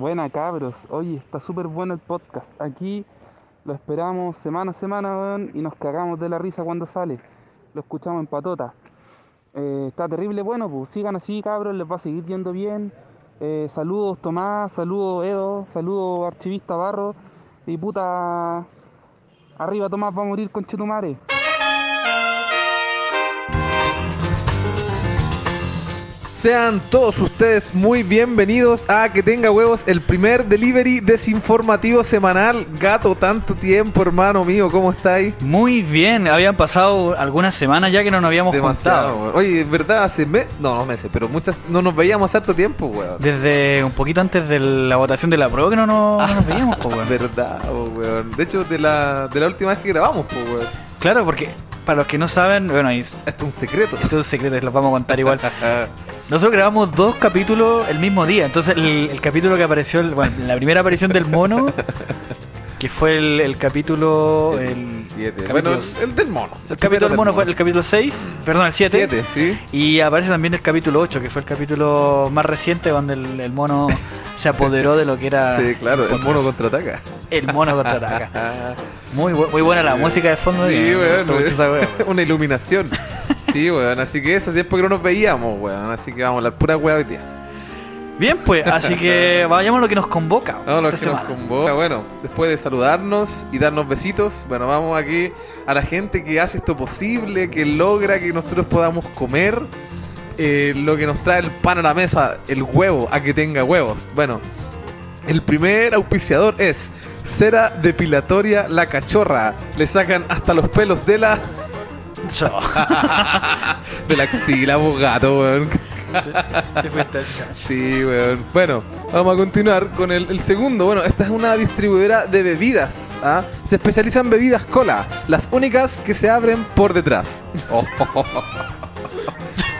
Buena cabros, oye, está súper bueno el podcast. Aquí lo esperamos semana a semana, y nos cagamos de la risa cuando sale. Lo escuchamos en patota. Eh, está terrible bueno, pues sigan así cabros, les va a seguir yendo bien. Eh, saludos Tomás, saludos Edo, saludos Archivista Barro. Y puta, arriba Tomás va a morir con Chetumare. Sean todos ustedes muy bienvenidos a Que Tenga Huevos, el primer delivery desinformativo semanal. Gato, tanto tiempo, hermano mío, ¿cómo estáis? Muy bien, habían pasado algunas semanas ya que no nos habíamos Demasiado, juntado. Oye, es verdad, hace meses, no, no meses, pero muchas, no nos veíamos harto tiempo, weón. Desde un poquito antes de la votación de la prueba que no, nos- no nos veíamos, po, weón. Verdad, weón. De hecho, de la, de la última vez que grabamos, pues, weón. Claro, porque para los que no saben, bueno, ahí- Esto es un secreto. esto es un secreto, los vamos a contar igual. Nosotros grabamos dos capítulos el mismo día. Entonces, el, el capítulo que apareció, el- bueno, la primera aparición del mono, que fue el, el capítulo. El, siete. capítulo- Bueno, el del mono. el capítulo del mono fue el capítulo 6, perdón, el 7. Siete, sí. Y aparece también el capítulo 8, que fue el capítulo más reciente donde el, el mono se apoderó de lo que era Sí, claro, el mono contraataca. El mono contraataca. Muy, bu- muy buena la música de fondo. Sí, me weón. esa wea, weón. Una iluminación. Sí, weón. Así que eso, tiempo que no nos veíamos, weón. Así que vamos a hablar pura weá hoy día. Bien, pues, así que vayamos a lo que nos convoca. No, lo que nos convoca. Bueno, después de saludarnos y darnos besitos, bueno, vamos aquí a la gente que hace esto posible, que logra que nosotros podamos comer eh, lo que nos trae el pan a la mesa, el huevo, a que tenga huevos. Bueno, el primer auspiciador es Cera Depilatoria La Cachorra. Le sacan hasta los pelos de la de la axila, po, gato, weón. Sí, weón. Bueno, vamos a continuar con el, el segundo. Bueno, esta es una distribuidora de bebidas. ¿ah? Se especializa en bebidas cola, las únicas que se abren por detrás. Oh,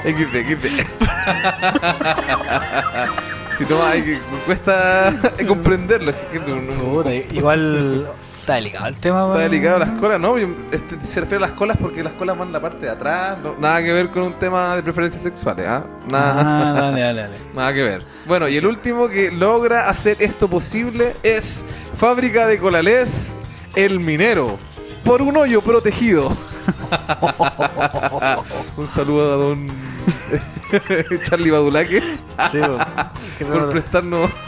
XD, XD. Si no, hay que, cuesta comprenderlo. Es que, igual está delicado el tema, Está delicado las colas, ¿no? Este, se refiere a las colas porque las colas van en la parte de atrás. no- nada que ver con un tema de preferencias sexuales, ¿ah? Nada. Ah, dale, dale, dale. Nada que ver. Bueno, y el último que logra hacer esto posible es Fábrica de Colalés, El Minero, por un hoyo protegido. un saludo a don Charlie Badulaque Sí, por prestarnos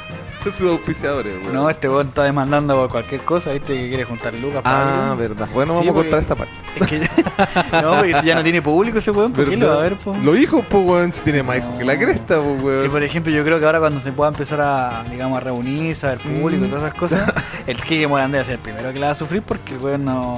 sus auspiciadores. weón. No, este weón está demandando por cualquier cosa, viste, que quiere juntar lucas para ah, algo. verdad. Bueno, Sí, vamos a porque- contar esta parte. Es que no, porque ya no tiene público ese weón, ¿por qué lo va a ver, po? Los hijos, pues, weón, si tiene más hijos que la cresta, pues, Sí, weón. por ejemplo, yo creo que ahora cuando se pueda empezar a, digamos, a reunirse, a ver público y Mm. todas esas cosas, el Kike Morandé va a ser el primero que la va a sufrir porque el weón no...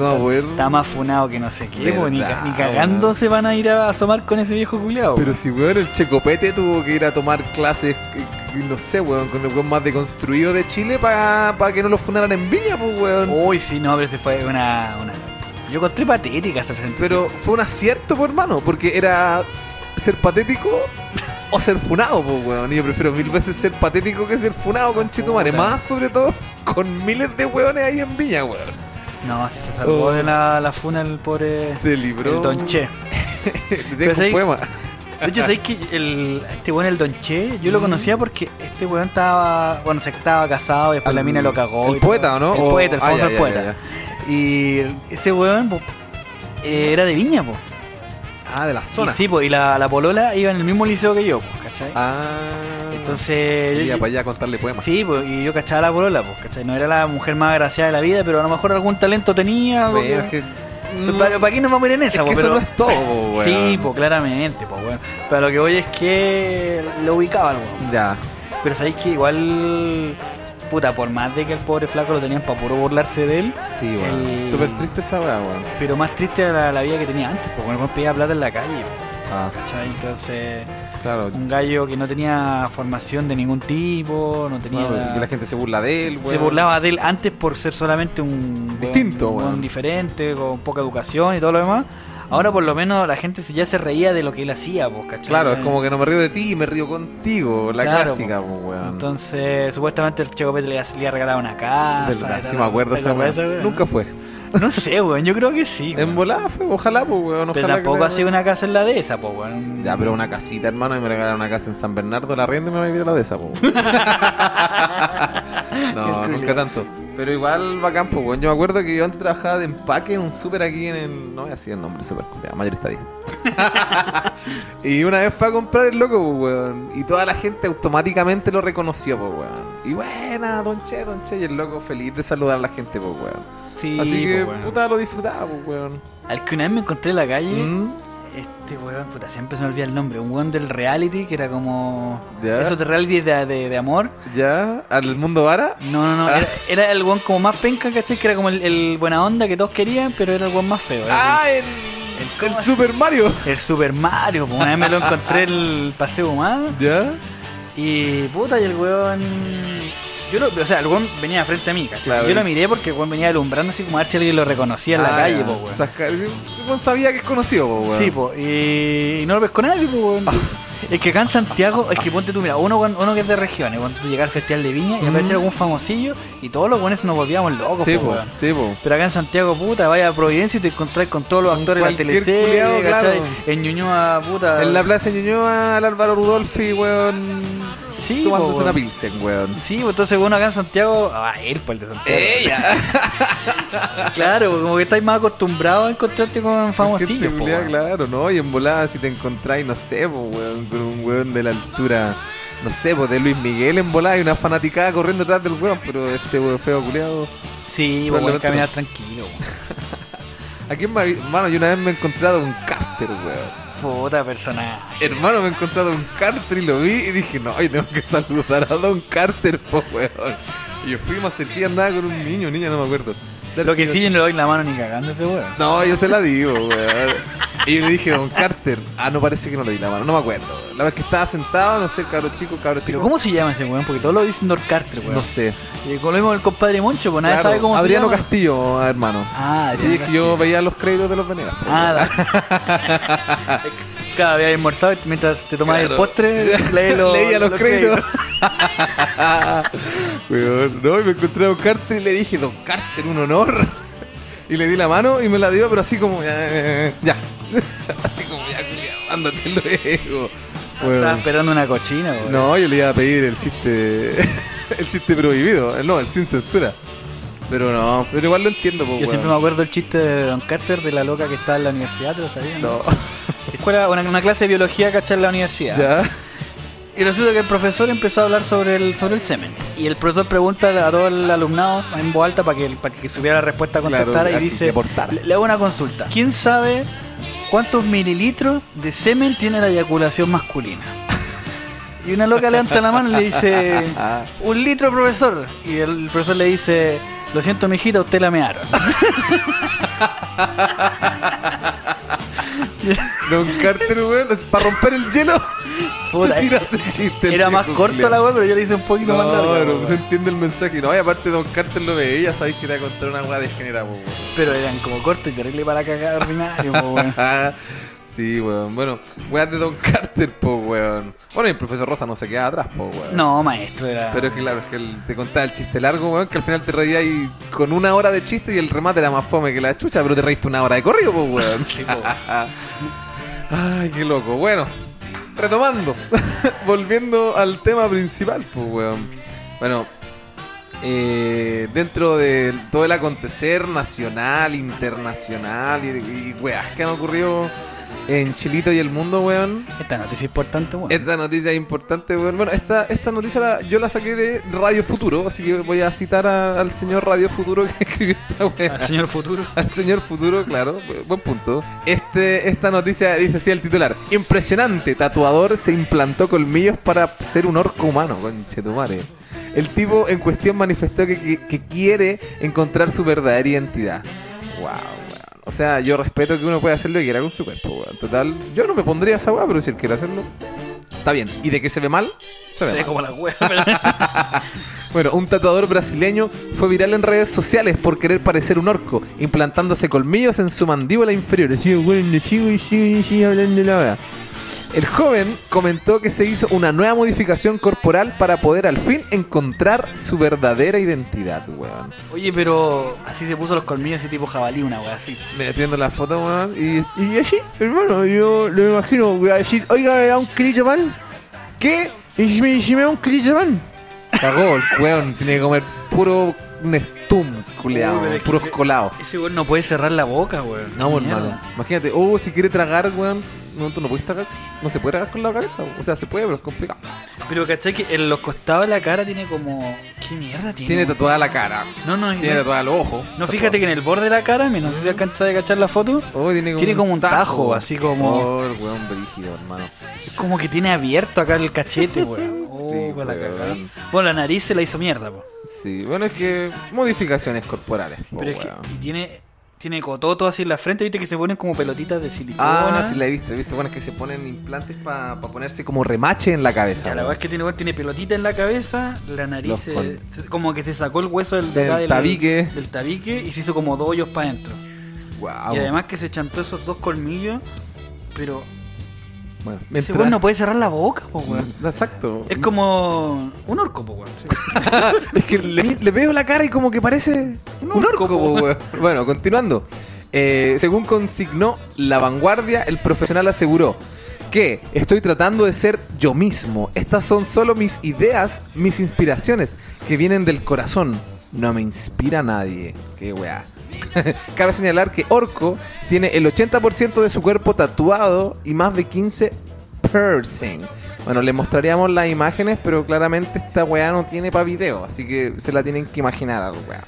No, weón. Está más funado que no sé qué, ni, ca- Verdad, ni cagando weón. se van a ir a asomar con ese viejo culiado. Pero si, weón, el Checopete tuvo que ir a tomar clases, eh, no sé, weón, con el weón más deconstruido de Chile para que no lo fundaran en Viña, pues, weón. Uy, sí, no, pero este fue una... una... Yo encontré patética esta presentación. Pero fue un acierto, pues, hermano, porque era ser patético o ser funado, pues, weón. Y yo prefiero mil veces ser patético que ser funado con Chitumare. Más, sobre todo, con miles de weones ahí en Viña, weón. No, se salvó Oh. de la, la funa el pobre... Se libró. El Don Che. Le Pero dejo un ahí- poema. De hecho, ¿sabéis que el, este weón, el Don Che, yo lo conocía porque este weón estaba, bueno, se estaba casado y después la mina lo cagó. el y poeta, ¿o no? El poeta, el ah, famoso poeta. Y ese weón po, eh, era de Viña, po. Ah, de la Y zona. sí, po, y la, la polola iba en el mismo liceo que yo, po, ¿cachai? Ah. Entonces, Iba para allá a contarle poemas. Sí, pues, y yo cachaba la polola, pues, ¿cachai? No era la mujer más agraciada de la vida, pero a lo mejor algún talento tenía. Bueno, que- es que. Pero ¿Para, para qué nos vamos a ir en Es esa, que po? eso Pero- no es todo, po, weón. Sí, pues claramente, pues bueno. Pero lo que voy es que lo ubicaba algo. Ya. Pero sabéis que igual, puta, por más de que el pobre flaco lo tenían para puro burlarse de él, Sí, weón. El- Súper triste esa weón. pero más triste era la, la vida que tenía antes, porque bueno, pedía plata en la calle, Ah, ¿cachai? Entonces, claro. un gallo que no tenía formación de ningún tipo, no tenía. Y la gente se burla de él, weón. se burlaba de él antes por ser solamente un Distinto, un, diferente, con poca educación y todo lo demás. Ahora por lo menos la gente ya se reía de lo que él hacía, pues, ¿cachai? Claro, es como que no me río de ti, me río contigo. La Claro, clásica, weón. Entonces, supuestamente el Checo Pérez le, le había regalado una casa. Verdad, y sí me acuerdo. Nunca fue. No sé, weón, yo creo que sí. En volada fue, ojalá, pues, weón. Pero tampoco ha sido una casa en la de esa, pues, weón. Ya, pero una casita, hermano, y me regalaron una casa en San Bernardo, la rienda y me voy a vivir a la de esa, po. no, nunca tanto. Pero igual bacán, pues, weón. Yo me acuerdo que yo antes trabajaba de empaque en un súper aquí en el. No voy a decir el nombre, súper culiao, mayorista día. y una vez fue a comprar el loco, pues, weón. Y toda la gente automáticamente lo reconoció, pues, weón. Y buena, don Che, don Che. Y el loco feliz de saludar a la gente, pues, weón. Sí, Así que, pues, puta, lo disfrutaba, pues, weón. Al que una vez me encontré en la calle, Mm, este weón, puta, siempre se me olvida el nombre. Un weón del reality que era como. Ya. Esos de reality de, de, de amor. ¿Ya? ¿Al mundo vara? No, no, no. Ah. Era, era el weón como más penca, ¿cachai? Que era como el, el buena onda que todos querían, pero era el weón más feo. ¡Ah, el, ¿cómo el? Super Mario! el, el Super Mario. pues, Una vez me lo encontré en el paseo humano. ¿Ya? Y puta, y el weón. Yo lo, o sea, el weón venía frente a mí, ¿cachai? Claro. Yo lo miré porque el weón venía alumbrando así como a ver si alguien lo reconocía en la Ah, calle, ya. po, weón. O sea, ca- sí, el weón sabía que es conocido, po, weón. Sí, po, y, y no lo pesco nadie, po, weón. Ah. Es que acá en Santiago, es que ponte tú, mira, uno, uno que es de regiones, cuando tú llegas al Festival de Viña y Mm. aparece algún famosillo y todos los buenos nos volvíamos locos, Sí, po, po, weón. sí, po. Pero acá en Santiago, puta, vaya a Providencia y te encontrás con todos los Con actores de la cualquier teleserie, culiao, ¿cachai? claro. En Ñuñoa, puta. En la plaza de Ñuñoa, el Álvaro Rudolfi, weón. Sí, tomándose una pilsen, weón. Sí, pues entonces uno acá en Santiago, a ir por el de Santiago. ¡Ella! Claro, como que estáis más acostumbrados a encontrarte con famosillos, po, weón. claro, ¿no? Y en volada, si te encontráis, no sé, po, weón, con un weón de la altura, no sé, pues de Luis Miguel en volada y una fanaticada corriendo detrás del weón, pero este weón feo culiado. Sí, pues, Probablemente weón, caminar no. tranquilo, weón. Aquí en Mano, yo una vez me he encontrado un cárter, weón. Puta personaje. Hermano, me he encontrado un Carter y lo vi y dije, no, yo tengo que saludar a Don Carter, po, weón. Y yo fui, me acerqué y andaba con un niño, niña, no me acuerdo. Lo que sí, yo no le doy la mano ni ese weón. No, yo se la digo, weón. Y yo le dije, Don Carter. Ah, no parece que no le di la mano, no me acuerdo. La vez que estaba sentado, no sé, cabro chico, cabro chico. Pero ¿cómo se llama ese weón? Porque todos lo dicen Dor Carter, weón. No sé. Y con lo mismo el compadre Moncho, pues nadie Claro, sabe cómo Adriano se llama. Castillo, hermano. Ah, Sí, es que yo veía los créditos de los Venegas. po, Ah. Cada vez almorzado y mientras te tomabas Claro. el postre, leí los, Leía los, créditos. Weón, no, y me encontré a Don Carter y le dije, Don Carter, un honor. Y le di la mano y me la dio, pero así como, ya. ya. así como, ya, ándate luego. Estaba Weón. esperando una cochina. No, yo le iba a pedir el chiste. el chiste prohibido. eh, No, el sin censura. Pero no, pero igual lo entiendo, pues, Yo siempre me acuerdo el chiste de Don Carter de la loca que está en la universidad, ¿te lo sabías? No, Escuela, una, una clase de biología, ¿cachai? En la universidad. ya. Y resulta que el profesor empezó a hablar sobre el, sobre el semen. Y el profesor pregunta a todo el alumnado en voz alta para que, para que supiera la respuesta, contestara Claro, y dice, le, le hago una consulta. ¿Quién sabe cuántos mililitros de semen tiene la eyaculación masculina? Y una loca levanta la mano y le dice, un litro, profesor. Y el profesor le dice, lo siento, mijita, usted la mearon. Don Carter, weón, es para romper el hielo. Puta, te tiras el chiste. Era más corta la weá, pero yo le hice un poquito más larga. No, weón. se entiende el mensaje. No, y aparte Don Carter lo veía, sabéis que te va a contar una weá degenerada, weón. Pero eran como cortos y terrible para cagar ordinario, weón. sí, weón. Bueno, weas de Don Carter, po, weón. Bueno, y el profesor Rosa no se queda atrás, po, weón. No, maestro, era. Pero es que claro, es que él te contaba el chiste largo, weón, que al final te reías ahí con una hora de chiste y el remate era más fome que la chucha, pero te reíste una hora de corrido, po, weón. Sí, po. Ay, qué loco. Bueno, retomando, volviendo al tema principal, pues, weón. Bueno, eh, dentro de todo el acontecer nacional, internacional y, y weas que han ocurrido en Chilito y el mundo, weón. Esta noticia importante, weón. Esta noticia es importante, weón. Bueno, esta, esta noticia la- yo la saqué de Radio Futuro, así que voy a citar a- al señor Radio Futuro que escribió esta weá. Al señor futuro. Al señor futuro, claro, bu- buen punto. Este, esta noticia dice así el titular. Impresionante, tatuador se implantó colmillos para ser un orco humano, conchetumare. El tipo en cuestión manifestó que, que- que quiere encontrar su verdadera identidad. Wow, weón. O sea, yo respeto que uno pueda hacer lo que quiera con su cuerpo, weón. Total, yo no me pondría esa weá, pero si él quiere hacerlo, está bien. ¿Y de qué se ve mal? Se ve Se ve como la pero... Bueno, un tatuador brasileño fue viral en redes sociales por querer parecer un orco, implantándose colmillos en su mandíbula inferior. Así, bueno, sigo y sigo y sigo hablando la. El joven comentó que se hizo una nueva modificación corporal para poder al fin encontrar su verdadera identidad, weón. Oye, pero así se puso los colmillos así tipo jabalí, una wea así. Me viendo la foto, weón, y... Y así, hermano, yo lo imagino, voy a decir, oiga, me da un kilito pan. ¿Qué? Y si me, si me da un kilito pan. Cagó el weón, tiene que comer puro Nestum, culeado, Uy, pero es que puros ese- colados. Ese weón no puede cerrar la boca, weón. No, Mierda. hermano. Imagínate, oh, si quiere tragar, weón. No, tú no puedes tragar. No se puede tragar con la cabeza. O sea, se puede, pero es complicado. Pero cachai que en los costados de la cara tiene como. ¿Qué mierda tiene? Tiene tatuada la cara. No, no, Tiene tatuada los ojos. No, fíjate que en el borde de la cara, no sé si alcanza a cachar la foto. Oh, tiene como, Tiene como un tajo, así como- Oh, el weón brígido, hermano. Es como que tiene abierto acá el cachete, weón. Oh, Sí, con la cagada. Bueno, la nariz se la hizo mierda, po. Sí, bueno, es que modificaciones corporales. po, Pero es que y tiene, tiene cototo así en la frente, viste que se ponen como pelotitas de silicona. Ah, sí la he visto. He visto, bueno, es que se ponen implantes para ponerse como remache en la cabeza. Ya, la verdad es que tiene, tiene pelotita en la cabeza, la nariz se- como que se sacó el hueso del tabique. del tabique y se hizo como dos hoyos para adentro. Wow. Y además que se chantó esos dos colmillos, pero bueno, ese mientras- weón no puede cerrar la boca, po, weón. Exacto. Es como un orco, po, weón. Es que le, le veo la cara y como que parece un orco, po, weón. Bueno, continuando. Eh, según consignó La Vanguardia, el profesional aseguró que estoy tratando de ser yo mismo. Estas son solo mis ideas, mis inspiraciones, que vienen del corazón. No me inspira nadie. Qué weá. Cabe señalar que Orco tiene el 80% de su cuerpo tatuado y más de 15 piercing. Bueno, les mostraríamos las imágenes, pero claramente esta weá no tiene para video, así que se la tienen que imaginar al weá.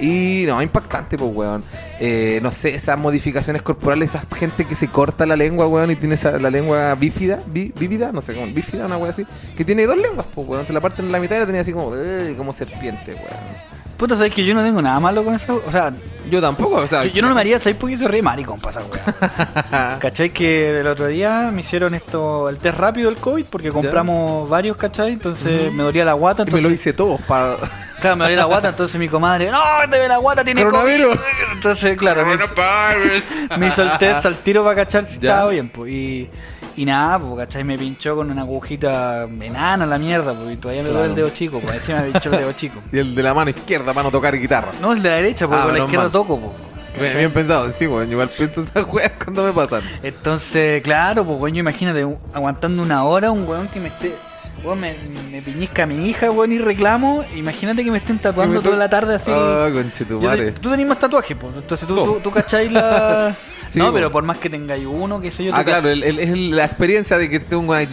Y no, impactante, pues, weón. Eh, no sé, esas modificaciones corporales, esa gente que se corta la lengua, weón, y tiene esa, la lengua bífida, bí- bífida, no sé cómo, bífida, una weá así, que tiene dos lenguas, pues, weón. Te la parten en la mitad y la tenía así como, eh, como serpiente, weón. Puta, sabes que yo no tengo nada malo con esa. O sea, Yo tampoco, o sea, yo, yo no lo haría, ¿sabes? Porque soy re maricón para esa weá. ¿Cachai? Que el otro día me hicieron esto, el test rápido del COVID, porque compramos varios, ¿cachai? Entonces me dolía la guata. Y me Entonces, lo hice todo para. Claro, me dolía la guata, entonces mi comadre, no, te ve la guata, tiene Coronavirus. COVID". Entonces, claro, me, me hizo el test al tiro para cachar si Ya. estaba bien, pues. Y, y nada, pues, ¿cachai? Me pinchó con una agujita enana la mierda, pues, y todavía me duele el dedo chico, pues, encima me pinchó el dedo chico. Y el de la mano izquierda para no tocar guitarra. No, el de la derecha, porque Ah, con la izquierda mal. toco, pues. Bien, bien pensado, sí, weón. Igual pienso esas weas cuando me pasan. Entonces, claro, pues, weón, yo imagínate, aguantando una hora, un weón que me esté. Weón, me, me piñizca a mi hija, weón, y reclamo. Imagínate que me estén tatuando me toda la tarde así. Ah, Yo conchetumare. te- tú tenés más tatuajes, pues. Entonces tú, No. tú, tú cacháis la. Sí, no, po. pero por más que tengáis uno, qué sé yo. Ah, claro, el- el- es la experiencia de que tengo un ahí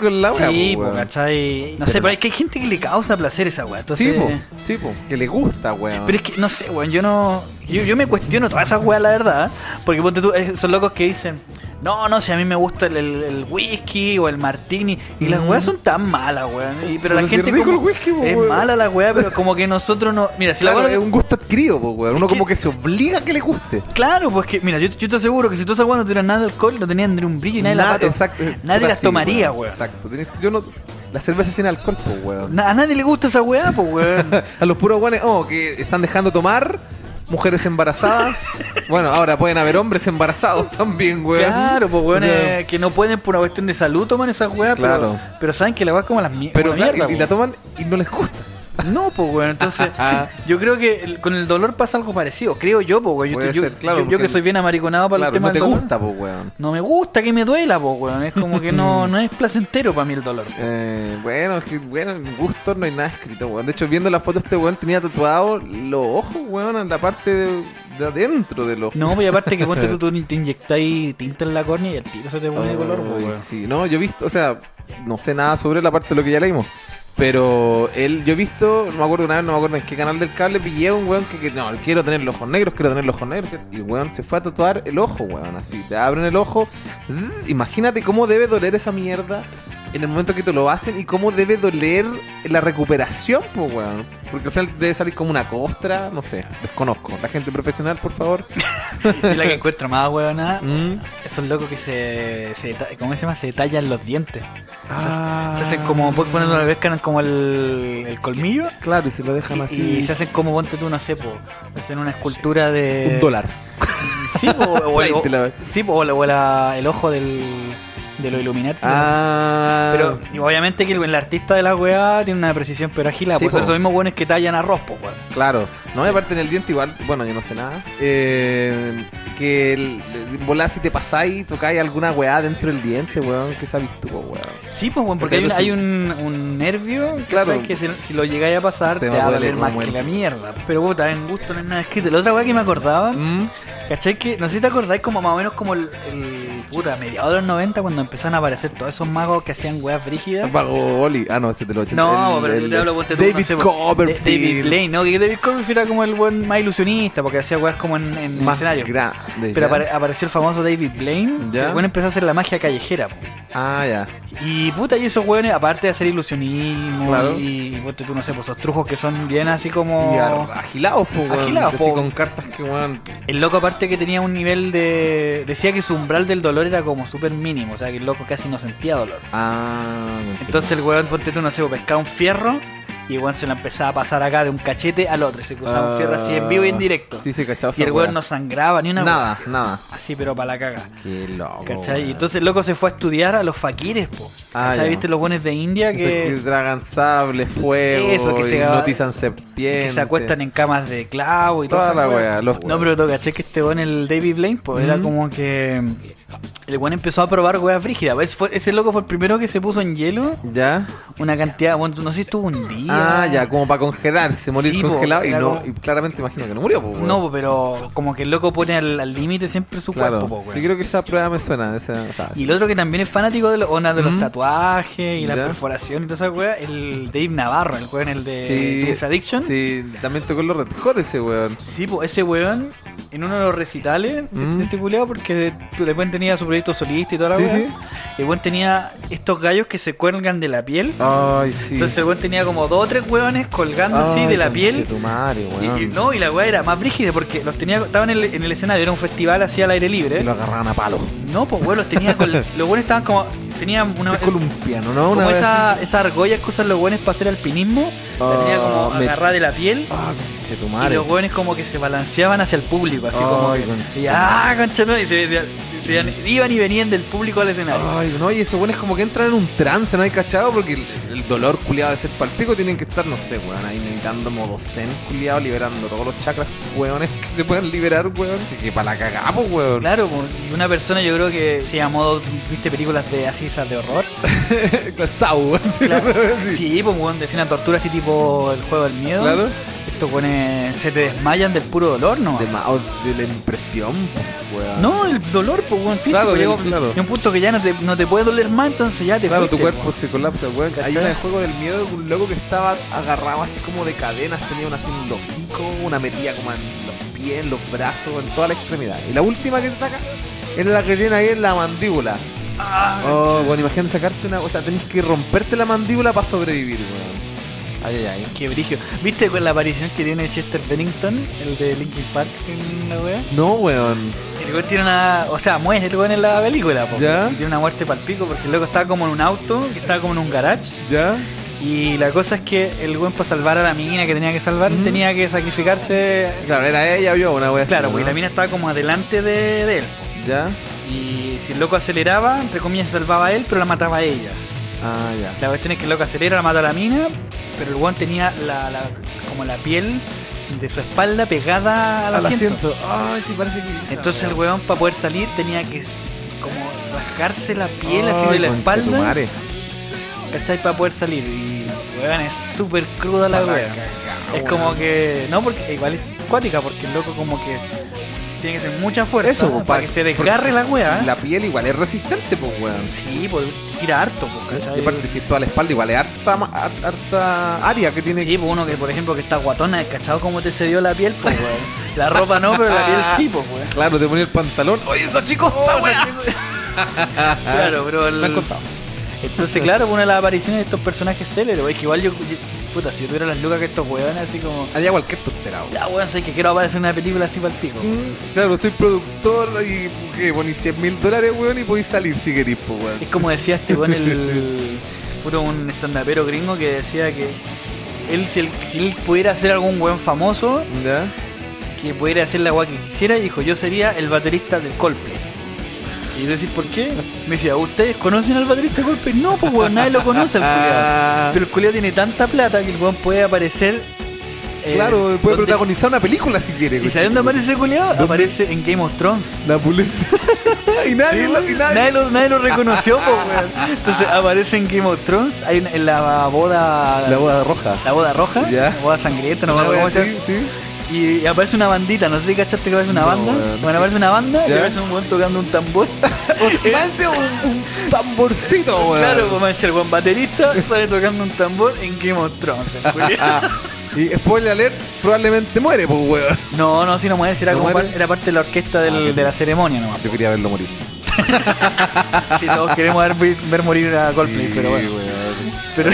con la wea. Sí, po, pues. ¿cachai? No sé, pero es que hay gente que le causa placer esa weá. Entonces... Sí, po, sí, po, que le gusta, weón. Pero es que, no sé, weón, yo no. Yo, yo me cuestiono todas esas weas, la verdad. Porque ponte tú, eh, son locos que dicen, no, no, si a mí me gusta el, el- el whisky o el martini. Y las Mm. weas son tan malas, weón. Pero la si gente es rico como- el whisky, po, es weón. mala la wea, pero como que nosotros no. Mira, si Claro, la wea. es un gusto adquirido, po, weón. Uno que- como que se obliga a que le guste. Claro, pues que, mira, yo, yo te aseguro que si tú esas weas no tuvieran nada de alcohol, no tenían ni un brillo y nadie Na- las exacto, Nadie las tomaría, weón. Exacto. Yo no. La cerveza sin alcohol, po, weón. Na- a nadie le gusta esa wea, pues weón. A los puros weones, oh, que están dejando tomar. Mujeres embarazadas. bueno, ahora pueden haber hombres embarazados también, weón. Claro, pues weón, O sea, eh, que no pueden por una cuestión de salud toman esas weas, Claro. pero, pero saben que la wea es como las mi- Pero como claro, mierda. y, y la toman y no les gusta. No, pues weón, entonces yo creo que el- con el dolor pasa algo parecido, creo yo, pues weón. Yo, Puede estoy- yo- ser, claro, yo- yo porque que soy bien amariconado para Claro, el tema no te del dolor. gusta, pues, weón. No me gusta que me duela, pues weón. Es como que no, no es placentero para mí el dolor. Eh, bueno, es que, bueno, en gusto no hay nada escrito, weón. De hecho, viendo la foto, este weón tenía tatuado los ojos, weón, en la parte de, de adentro del ojo. No, pues y aparte que ponte tú, tú ni te inyectáis tinta en la córnea y el tiro se te pone de color, pues Ay, weón. Sí, no, yo he visto, o sea, no sé nada sobre la parte de lo que ya leímos. Pero él, yo he visto, no me acuerdo una vez, no me acuerdo en qué canal del cable, pillé a un weón que, que no, quiero tener los ojos negros, quiero tener los ojos negros. Y el weón se fue a tatuar el ojo, weón, así. Te abren el ojo. imagínate cómo debe doler esa mierda en el momento que te lo hacen y cómo debe doler la recuperación, pues, weón. Porque al final debe salir como una costra, no sé, desconozco. La gente profesional, por favor. Y la que encuentro más weona, Mm. esos locos que se, se ¿cómo se llama? Se tallan los dientes. Ah, Se hacen como, cuando una vez como el, el colmillo. Claro, y se lo dejan Y, así. y se hacen como, ponte tú, no sé, po, hacen una escultura de... Un dólar. Sí, po, o, el, la- sí, po, o o la- el ojo del, de los Illuminati. Ah. Pero y obviamente que el, el artista de la weá tiene una precisión pero agilada. Sí, pues son esos mismos weones que tallan arroz, pues weón. Claro, no, y aparte en el diente igual, bueno, yo no sé nada. Eh, que el, en volá si te pasáis, tocáis alguna weá dentro del diente, weón, que sabes tú, weón. Sí, pues weón, porque hay, un, hay un, un nervio Claro. ¿cachai? que si, si lo llegáis a pasar Te te, va a a doler más que la mierda. Pero puta, en gusto no hay nada escrito. La otra weá que me acordaba, Mm, ¿cachai? Que no sé si te acordáis como más o menos como el, el puta, mediados de los 90 cuando empezaron a aparecer todos esos magos que hacían weas brígidas. Pago Oli. Ah, no, ese te lo No, pero yo te hablo ponte tú, David no sé, po, Copperfield. de- David Blaine, ¿no? Que David Copperfield era como el buen más ilusionista porque hacía weas como en, en Más escenario. grande. Pero apare- apareció el famoso David Blaine, Ya. el weón empezó a hacer la magia callejera. po. Ah, ya. Y puta, y esos weones, aparte de hacer ilusionismo Claro. y, y ponte tú, no sé, pues esos trujos que son bien así como... Y agilados, pues. Agilados, Así po. con cartas que, weón. El loco aparte que tenía un nivel de... Decía que su umbral del dolor era como súper mínimo, o sea que el loco casi no sentía dolor. Ah, no. Entonces el weón, ponte tú, no sé, pues, pescaba un fierro y el weón se lo empezaba a pasar acá de un cachete al otro y se cruzaba un fierro así en vivo y en directo. Sí, sí, cachado. y el weón no sangraba ni una Nada, nada. Así pero para la caga. Qué loco. ¿Cachai? Y entonces el loco se fue a estudiar a los faquires, po. Ah. ¿Viste los buenos de India que que, tragan sable, fuego, Eso, que se- hipnotizan serpientes. que se acuestan en camas de clavo y Toda toda la wea, los- No, pero tú caché que este weón, el David Blaine, pues era como que. El weón empezó a probar weas frígidas. Ese, fue- ese loco fue el primero que se puso en hielo. ¿Ya? Una cantidad, bueno, no sé si estuvo un día. Ah, ya, como para congelarse, morir Sí, po, congelado. Y, no, y claramente imagino que no murió. No, pero como que el loco pone al límite siempre su claro. cuerpo, po, sí, creo que esa prueba me suena. Esa, o sea, Y el otro que también es fanático de, lo- de los Mm. tatuajes y la Ya. perforación y toda esa wea, el Dave Navarro, el weón, el de Sí, Addiction. Sí, también tocó los Red Hot ese weón. Sí, pues ese weón, en uno de los recitales de- Mm. de este culeado, porque tú después tenía su proyecto solista y toda la Sí, sí. El weón tenía estos gallos que se cuelgan de la piel. Ay, sí. Entonces el weón tenía como dos o tres weones colgando así de la piel. Y, y- no, y la weá era más brígida porque los tenía, estaban en el, en el escenario, era un festival así al aire libre. Y lo agarraban a palo. No, pues weón, los tenía con. los weones estaban como. Tenían una. Ese columpiano, ¿no? como Una vez esa, esas argollas que usan los weones para hacer alpinismo. la tenía como Ah, me- agarrada de la piel. Ah, Y conchetumare. los hueones como que se balanceaban hacia el público, así como que. Y, ah, concha, no, y se, se- se iban- y venían del público al escenario. Ay, no, y esos weones como que entran en un trance, ¿no hay cachado? Porque el, el dolor culiado de ser palpico tienen que estar, no sé, weón, ahí meditando modo zen culiado, liberando todos los chakras, weones, que se pueden liberar, weón. Así que para la cagada, pues, weón. Claro, y una persona yo creo que a modo, viste películas de así esas de horror. Sau, Claro. sí. Sí, pues weón, decía una tortura así tipo el juego del miedo. Claro. Estos weones se te desmayan del puro dolor, ¿no? De, ma- o de la impresión, pues, weón. No, el dolor, pues weón, físico. Claro, llegó- claro. llega un punto que ya no te, no te puede doler más, entonces ya te Claro, tu cuerpo po. se colapsa, weón. Hay una de juego del miedo de un loco que estaba agarrado así como de cadenas, tenía una así en el hocico, una metida como en los pies, en los brazos, en toda la extremidad. Y la última que te saca era la que tiene ahí en la mandíbula. Ah, Oh, bueno, imagínate sacarte una. O sea, tenés que romperte la mandíbula para sobrevivir, weón. Ay, ay, ay. Qué brillo. ¿Viste con la aparición que tiene Chester Bennington, el de Linkin Park en la wea? No, weón. El weón tiene una. O sea, muere el weón en la película, po. ¿Ya? Y tiene una muerte pal pico porque el loco estaba como en un auto, que estaba como en un garage. ¿Ya? Y la cosa es que el weón para salvar a la mina que tenía que salvar, tenía que sacrificarse. Claro, era ella o yo, una wea Claro, porque ¿no? la mina estaba como adelante de, de él. po. ¿Ya? Y si el loco aceleraba, entre comillas se salvaba a él, pero la mataba a ella. Ah, ya. La cuestión es que el loco acelera, la mata a la mina, pero el weón tenía la, la- como la piel de su espalda pegada al, Al asiento. asiento. Ay, sí, parece que. esa Entonces el weón para poder salir tenía que como rascarse la piel así Ay, de la espalda. ¿cachai? Para poder salir. Y weón es súper cruda la cagada, Es weón. como que, no, porque igual es cuática, porque el loco como que tiene que tener mucha fuerza Eso, po, para pa- que se desgarre la wea. La piel igual es resistente, pues, weón. Sí, pues tira harto, pues, Y aparte, si toda la espalda igual es harta, harta área que tiene Sí, pues uno que por ejemplo que está guatona, ¿cachado cómo te cedió la piel? Pues weón. La ropa no, pero la piel sí, pues weón. Claro, te ponía el pantalón. Oye, esa chico está Oh, weá. Claro, pero el- Me han contado. Entonces, claro, pues, una de las apariciones de estos personajes célebres, es que igual yo- puta, si yo tuviera las lucas que estos weones, así como, Allá cualquier tontera, ya weón, sé que quiero aparecer en una película así para el pico. Mm, Claro, soy productor y que poní 100 mil dólares, weón, y podéis salir si queréis, pues, weón. Es como decía este weón, el puto un estandapero gringo que decía que él si, él, si él pudiera ser algún weón famoso, ¿Ya? que pudiera hacer la weá que quisiera, dijo, yo sería el baterista del Coldplay. Y yo decís, ¿por qué? Me decía, ¿ustedes conocen al baterista Coldplay? No, pues weón, nadie lo conoce al. Ah, Pero el culiao tiene tanta plata que el weón puede aparecer. eh, claro, puede protagonizar una película si quiere. ¿Y sabes dónde aparece el culiao? Aparece en Game of Thrones. La pulenta. y nadie, lo- y nadie- Nadie lo, nadie lo reconoció, pues, weón. Entonces aparece en Game of Thrones. Hay una- en la boda. La boda roja. la boda roja. Ya. La boda sangrienta, no me acuerdo cómo se llama. sí. Y, y aparece una bandita, no sé si cachaste que aparece una No, banda. weón. Bueno, aparece una banda y Ya. aparece un weón tocando un tambor. Y más encima un, un tamborcito, weón. Claro, como decía el buen baterista, sale tocando un tambor en Game of Thrones. y spoiler alert, probablemente muere, pues, weón. no, no, si no muere, si era, ¿No como muere? par- era parte de la orquesta del- Ah, de la ceremonia nomás. Yo quería verlo morir. Si todos queremos ver, ver morir a Coldplay, Sí, pero bueno. weón. Pero-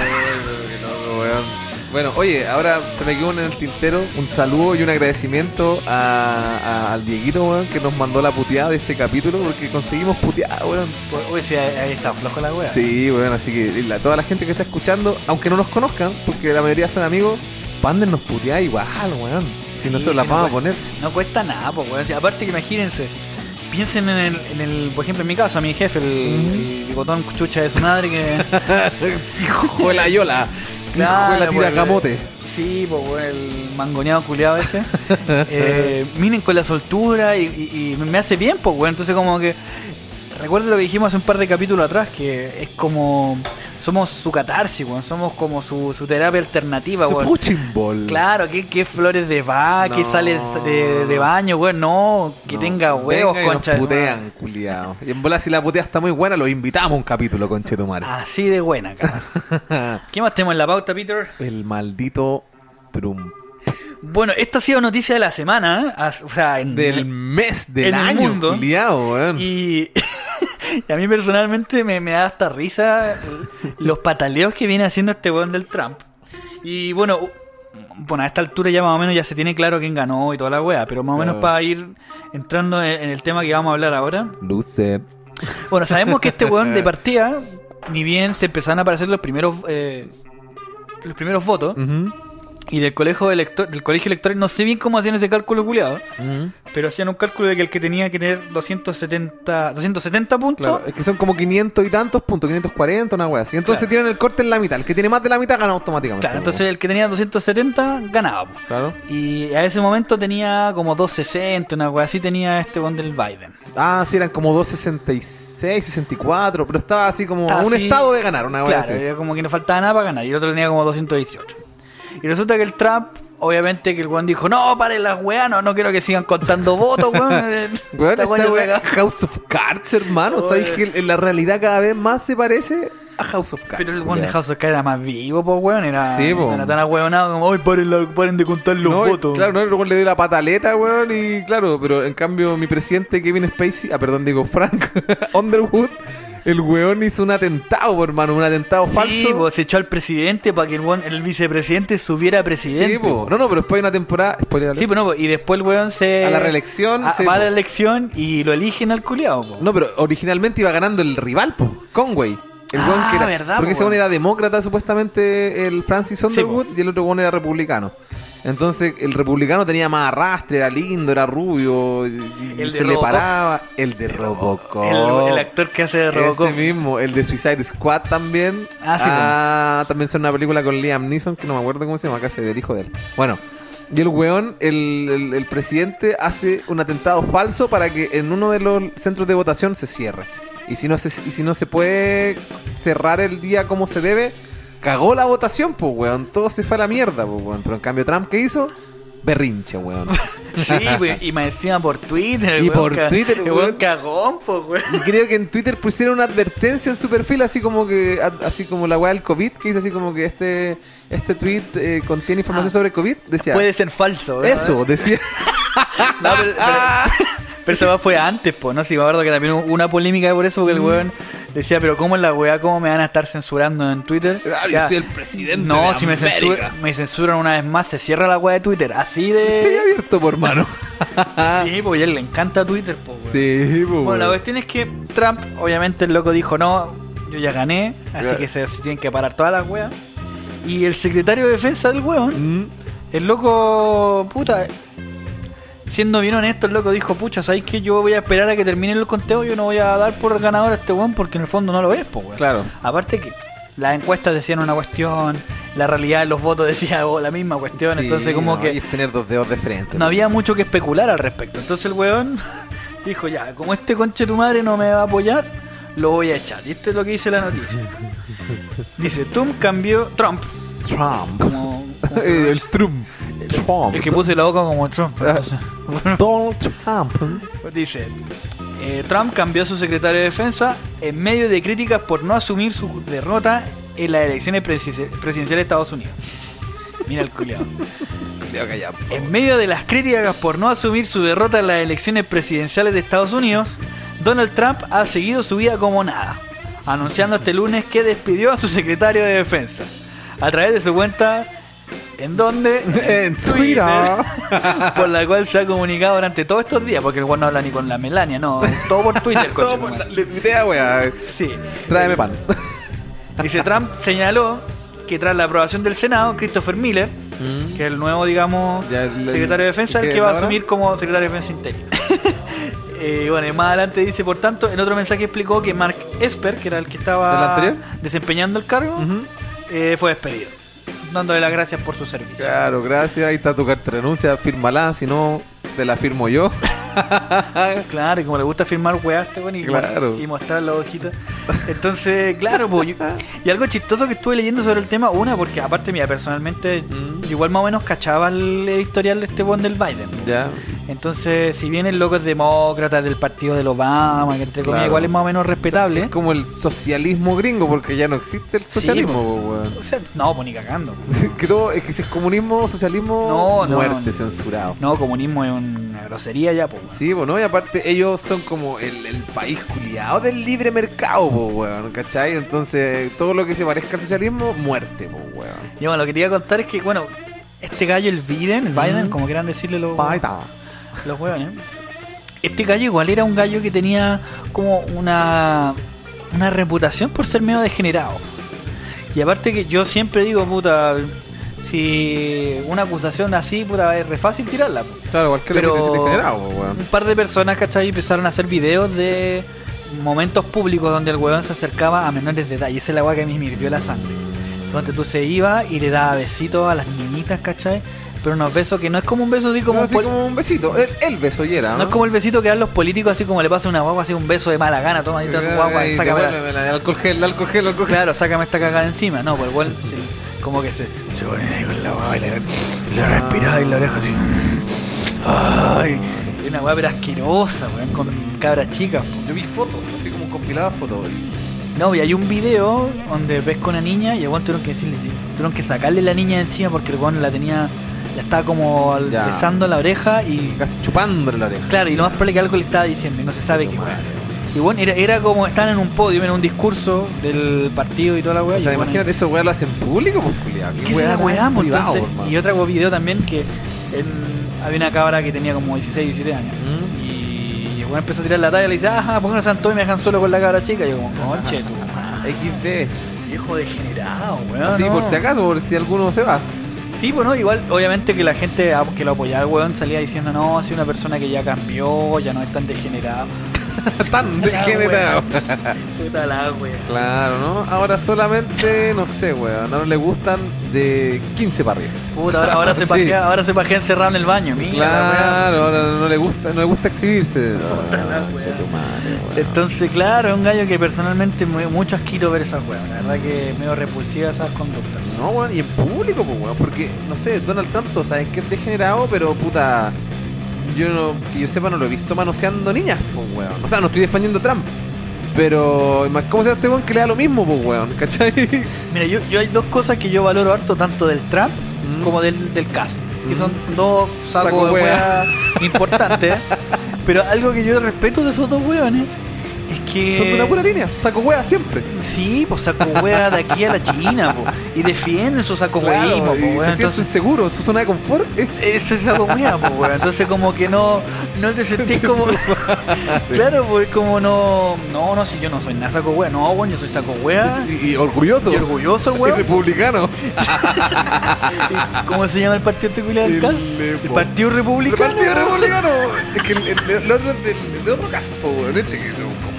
Bueno, oye, ahora se me quedó en el tintero un saludo y un agradecimiento a, a- al Dieguito, weón, que nos mandó la puteada de este capítulo porque conseguimos puteada, weón. Uy, sí, ahí está, flojo la wea. Sí, weón, así que la- toda la gente que está escuchando, aunque no nos conozcan, porque la mayoría son amigos, mándennos puteada igual, weón. Si Sí, nosotros la sí, no vamos a poner. No cuesta nada, pues, weón. Si aparte que imagínense, piensen en el, en el, por ejemplo, en mi caso, a mi jefe, el, el bigotón chucha de su madre que... Hijo de la yola. Hijo de la Claro, tira camote. Sí, pues el mangoneado culiado ese. eh, miren con la soltura y, y- y me hace bien, pues. Entonces como que recuerdo lo que dijimos hace un par de capítulos atrás, que es como somos su catarsis, weón. Somos como su, su terapia alternativa, Su weón. punching ball. Claro, que, que flores de va, que sale de, de baño, weón. No, que No, tenga huevos, venga y nos concha de su madre. putean, culiao. Y en bola si la putea está muy buena, lo invitamos a un capítulo, conchetumare. Así de buena, cara. ¿Qué más tenemos en la pauta, Peter? El maldito Trump. Bueno, esta ha sido noticia de la semana, ¿eh? O sea, en, Del mes, del en el año, mundo. Y, y a mí personalmente me, me da hasta risa los pataleos que viene haciendo este weón del Trump. Y bueno, bueno, a esta altura ya más o menos ya se tiene claro quién ganó y toda la wea, pero más o menos Claro. para ir entrando en, en el tema que vamos a hablar ahora. Loser. Bueno, sabemos que este weón de partida, ni bien se empezaron a aparecer los primeros eh, los primeros votos, Ujú. Y del colegio elector, del colegio electoral, no sé bien cómo hacían ese cálculo culiado, Ujú. pero hacían un cálculo de que el que tenía que tener 270, 270 puntos. Claro, es que son como 500 y tantos puntos, 540, una wea así. Entonces Claro. tienen el corte en la mitad. El que tiene más de la mitad gana automáticamente. Claro, entonces el que tenía 270 ganaba. Claro. Y a ese momento tenía como 260, una wea así tenía este one del Biden. Ah, sí, eran como 266, 64, pero estaba así como Ah, un sí. estado de ganar, una wea Claro, así. era como que no faltaba nada para ganar. Y el otro tenía como 218. Y resulta que el Trump, obviamente que el weón dijo, no, paren las weas, no, no quiero que sigan contando votos, weón. Weón, Esta wea ya wea se acaba". House of Cards, hermano. ¿Sabéis que en la realidad cada vez más se parece a House of Cards? Pero el weón de House of Cards era más vivo, pues weón. Era, Sí, po. era tan ahueonado como, ay, paren, la- paren de contar los No, votos. Claro, no, luego le dio la pataleta, weón, y claro, pero en cambio mi presidente Kevin Spacey, ah, perdón, digo Frank Underwood, el weón hizo un atentado, hermano, un atentado Sí, falso. pues se echó al presidente para que el, weón- el vicepresidente subiera presidente. Sí, po. No, no, pero después hay una temporada, spoiler alert. Sí, pues no, po, y después el weón se. A la reelección, a- sí, va a la elección y lo eligen al culiao, po. No, pero originalmente iba ganando el rival, po, Conway. El Ah, que era, verdad, porque po, ese weón. era demócrata supuestamente el Francis Underwood y el otro weón era republicano. Entonces el republicano tenía más arrastre, era lindo, era rubio, y, El se le Robocop. paraba. El de Robocop. El, el actor que hace de Robocop. Ese mismo, el de Suicide Squad también. Ah, sí, Ah, también son una película con Liam Neeson, que no me acuerdo cómo se llama, casi del hijo de él. Bueno, y el weón, el, el- el presidente hace un atentado falso para que en uno de los centros de votación se cierre. Y si no se, y si no se puede cerrar el día como se debe, cagó la votación, pues weón. Todo se fue a la mierda, pues weón. Pero en cambio Trump, ¿qué hizo? Berrinche, weón. Sí, pues, y me decían por Twitter. Y weón por Twitter, weón. weón cagón, pues, weón. Y creo que en Twitter pusieron una advertencia en su perfil, así como que, así como la weá del COVID, que dice así como que este, este tweet eh, contiene información Ah. sobre COVID. Decía, Puede ser falso. ¿verdad? eso, decía. No, pero, pero- pero esa weá fue antes, pues, ¿no? Sí, me acuerdo que también hubo una polémica por eso, porque el weón decía, pero ¿cómo en la weá, cómo me van a estar censurando en Twitter? Claro, Ya. yo soy el presidente. No, de si me, censura- me censuran una vez más, se cierra la weá de Twitter. Así de. Sí, abierto, por mano. Sí, pues a él le encanta Twitter, pues, weón. Sí, pues. Bueno, la cuestión es que Trump, obviamente, el loco dijo, no, yo ya gané, así Claro. que se, se tienen que parar todas las weas. Y el secretario de defensa del weón, Mm, el loco, puta, siendo bien honesto, el loco dijo, pucha, ¿sabéis que yo voy a esperar a que termine el conteo? Yo no voy a dar por ganador a este weón porque en el fondo no lo es, pues, weón. Claro. Aparte que las encuestas decían una cuestión, la realidad de los votos decía oh, la misma cuestión, Sí, entonces como no, que y tener dos dedos de frente. no había mucho que especular al respecto. Entonces el weón dijo, ya, como este conche tu madre no me va a apoyar, lo voy a echar. Y esto es lo que dice la noticia. Dice, Trump cambió, Trump, Trump. como... el Trump. Trump. es que puse la boca como Trump. entonces- Donald Trump. Dice, eh, Trump cambió a su secretario de defensa en medio de críticas por no asumir su derrota en las elecciones presidenciales de Estados Unidos. Mira el calla. En medio de las críticas por no asumir su derrota en las elecciones presidenciales de Estados Unidos, Donald Trump ha seguido su vida como nada, anunciando este lunes que despidió a su secretario de defensa a través de su cuenta en donde En Twitter. por la cual se ha comunicado durante todos estos días, porque el weón no habla ni con la Melania, no, todo por Twitter, coche, Todo por la- Le tuiteé a wea. Sí. Tráeme pan. Dice Trump señaló que tras la aprobación del Senado, Christopher Miller, que es el nuevo, digamos, Ya, el- secretario de defensa, el que va a asumir como secretario de defensa interino. Eh, bueno, y más adelante dice, por tanto, en otro mensaje explicó que Mark Esper, que era el que ¿Del estaba desempeñando el cargo, eh, fue despedido, dándole las gracias por su servicio. Claro, gracias. Ahí está tu carta de renuncia. Fírmala. Si no, te la firmo yo. Claro, y como le gusta firmar weá a este weón y, Claro. y mostrar la hojita. Entonces, claro, pues, yo- y algo chistoso que estuve leyendo sobre el tema, una, porque aparte, mira, personalmente, Mm. igual más o menos cachaba el historial de este weón del Biden. Ya. Entonces, si bien el loco es demócrata del partido del Obama, que entre comillas Claro. igual es más o menos respetable. Es como el socialismo gringo, porque ya no existe el socialismo, po, weón. O sea, no, pues ni cagando. que todo, es que si es comunismo, socialismo, No, no, muerte, no. censurado. No, comunismo es una grosería ya, pues. weón. Sí, bueno, y aparte ellos son como el, el país culiado del libre mercado, po, weón, ¿cachai? Entonces, todo lo que se parezca al socialismo, muerte, po, weón. Y bueno, lo que quería contar es que, bueno, este gallo, el Biden, el Biden, como quieran decirle los, Paita. Los hueones. Este gallo igual era un gallo que tenía como una, una reputación por ser medio degenerado. Y aparte que yo siempre digo, puta, si una acusación así, puta, es re fácil tirarla. Claro, cualquier Pero degenerado, po, un weón. par de personas, ¿cachai? Empezaron a hacer videos de momentos públicos donde el huevón se acercaba a menores de edad. Y esa es la weá que a mí me hirvió la sangre. Donde tú se iba y le daba besitos a las niñitas, ¿cachai? Pero unos besos que no es como un beso así como, un así como un besito, el, el beso y era, no es como el besito que dan los políticos, así como le pasa a una guagua, así un beso de mala gana, toma ahí tu guagua, Ay, sácame la- alcohol gel, alcohol gel, alcohol gel. Claro, sácame esta cagada encima. No, pues igual se- como que se, se pone ahí con la guagua y le, le respira y la oreja así. Ay, y una guagua pero asquerosa, weón, con cabras chicas. Yo vi fotos, así como compiladas fotos. No, y hay un video donde ves con una niña y el tuvieron que decirle, tuvieron que sacarle la niña de encima porque el weón la tenía, la estaba como Ya. besando la oreja y Casi chupándole la oreja. Claro, y lo más probable que algo le estaba diciendo y no se sabe qué weón. Y bueno, era, era como estaban en un podio, en un discurso del partido y toda la weá. O sea, y bueno, imagínate, eso weá lo hacen público, pues culiado. ¿Qué la weá, po, privado, entonces? Y otra video también que en- había una cabra que tenía como 16, 17 años. Mm. Y el weón empezó a tirar la talla y le dice, ajá, ¿por qué no se y me dejan solo con la cabra chica? Y yo como, conche, madre, XD. viejo degenerado, weón. No". por si acaso, por si alguno se va. Sí, bueno, igual, obviamente que la gente que lo apoyaba, weón, salía diciendo, no, así una persona que ya cambió, ya no es tan degenerado. Tan degenerado. Puta la wea. Claro, ¿no? Ahora solamente, no sé, weón. No le gustan de 15 para arriba. Puta, ahora, ahora se Sí. pajea, ahora se pajea encerrado en el baño, mira. Claro, ahora no le gusta, no le gusta exhibirse. Puta la Ah, wea. madre. Entonces, claro, es un gallo que personalmente me mucho asquito ver esas weas. La verdad que medio repulsiva esas conductas. No, weón, y en público, pues, weón, porque, no sé, Donald Trump, saben que es degenerado, pero puta, yo no, que yo sepa, no lo he visto manoseando niñas, pues, weón. O sea, no estoy defendiendo a Trump, pero, ¿cómo será este weón que le da lo mismo, pues, weón? ¿Cachai? Mira, yo, yo hay dos cosas que yo valoro harto, tanto del Trump Mm. como del, del caso. Que Mm. son dos Saco sacos de wea. wea importantes. Pero algo que yo respeto de esos dos weones Es que. Son de una pura línea, saco wea siempre. Sí, pues saco wea de aquí a la China, po. Y defienden su saco Claro, po, y se sienten seguros, su zona de confort. es saco wea, po. Entonces, como que no, no te sentís como. claro, pues como no. No, no, si yo no soy nada saco wea. No, weón, yo soy saco wea. Y, y orgulloso. Y orgulloso, Y weón. republicano. ¿Cómo se llama el partido culiao del El, CAS? El Partido El Republicano. Partido Republicano. Es que el, el- el otro es del el otro cast, po, weón. Este que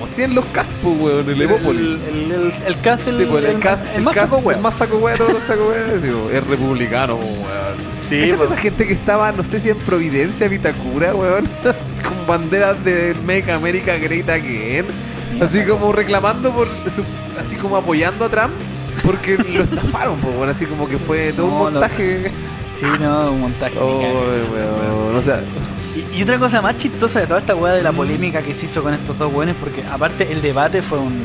100 los cast, po, weón. El Evópolis. El, el, el, el CAS, el, Sí, pues el, el- cast, el más cast- saco wea. el más saco todos los saco sí, po, es republicano, weón. Sí, ¿Cachai pues. esa gente que estaba, no sé si en Providencia, Vitacura, weón? con banderas de Make America Great Again. Así como reclamando por su, así como apoyando a Trump porque lo estafaron, po, weón. Así como que fue todo No, un lo- montaje. Sí, no, un montaje. Oh, cago. weón. O sea, Y, y otra cosa más chistosa de toda esta weá de la polémica que se hizo con estos dos weones, porque aparte el debate fue un.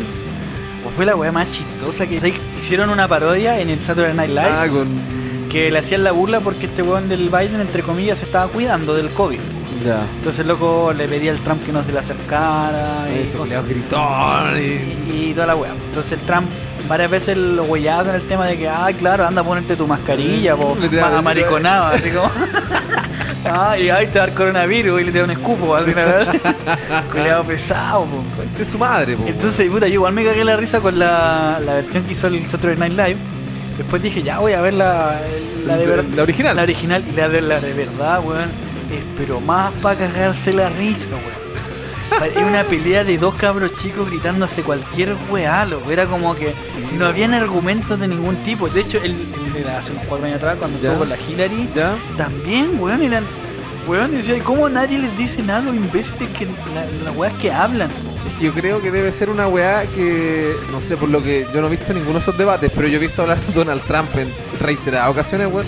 Fue la weá más chistosa que hicieron una parodia en el Saturday Night Live ah, con. que le hacían la burla porque este weón del Biden, entre comillas, se estaba cuidando del COVID. Ya. Entonces el loco le pedía al Trump que no se le acercara y, Eso, cosas- culiao gritón y- y, y toda la weá. Entonces el Trump varias veces lo huellaba con el tema de que, ay, claro, anda a ponerte tu mascarilla, po, Le ma- amariconado, así como. ah, y ay, te da el coronavirus y le tira un escupo, así, Culeado pesado, po. Conche su madre, po. Entonces, puta, yo igual me cagué la risa con la, la versión que hizo el Saturday Night Live. Después dije, ya voy a ver la, la de verdad. la original. La original y la de, la de verdad, weón. Es pero más para cagarse la risa, weón. Es una pelea de dos cabros chicos gritándose cualquier weá, loco. Era como que no habían argumentos de ningún tipo. De hecho, el, el de hace unos cuatro años atrás, cuando estuvo con la Hillary, ¿Ya? también, weón, eran. Weón, decía, ¿cómo nadie les dice nada a los imbéciles que la- las weas que hablan? Yo creo que debe ser una weá que, no sé, por lo que yo no he visto ninguno de esos debates, pero yo he visto hablar de Donald Trump en reiteradas ocasiones, weón.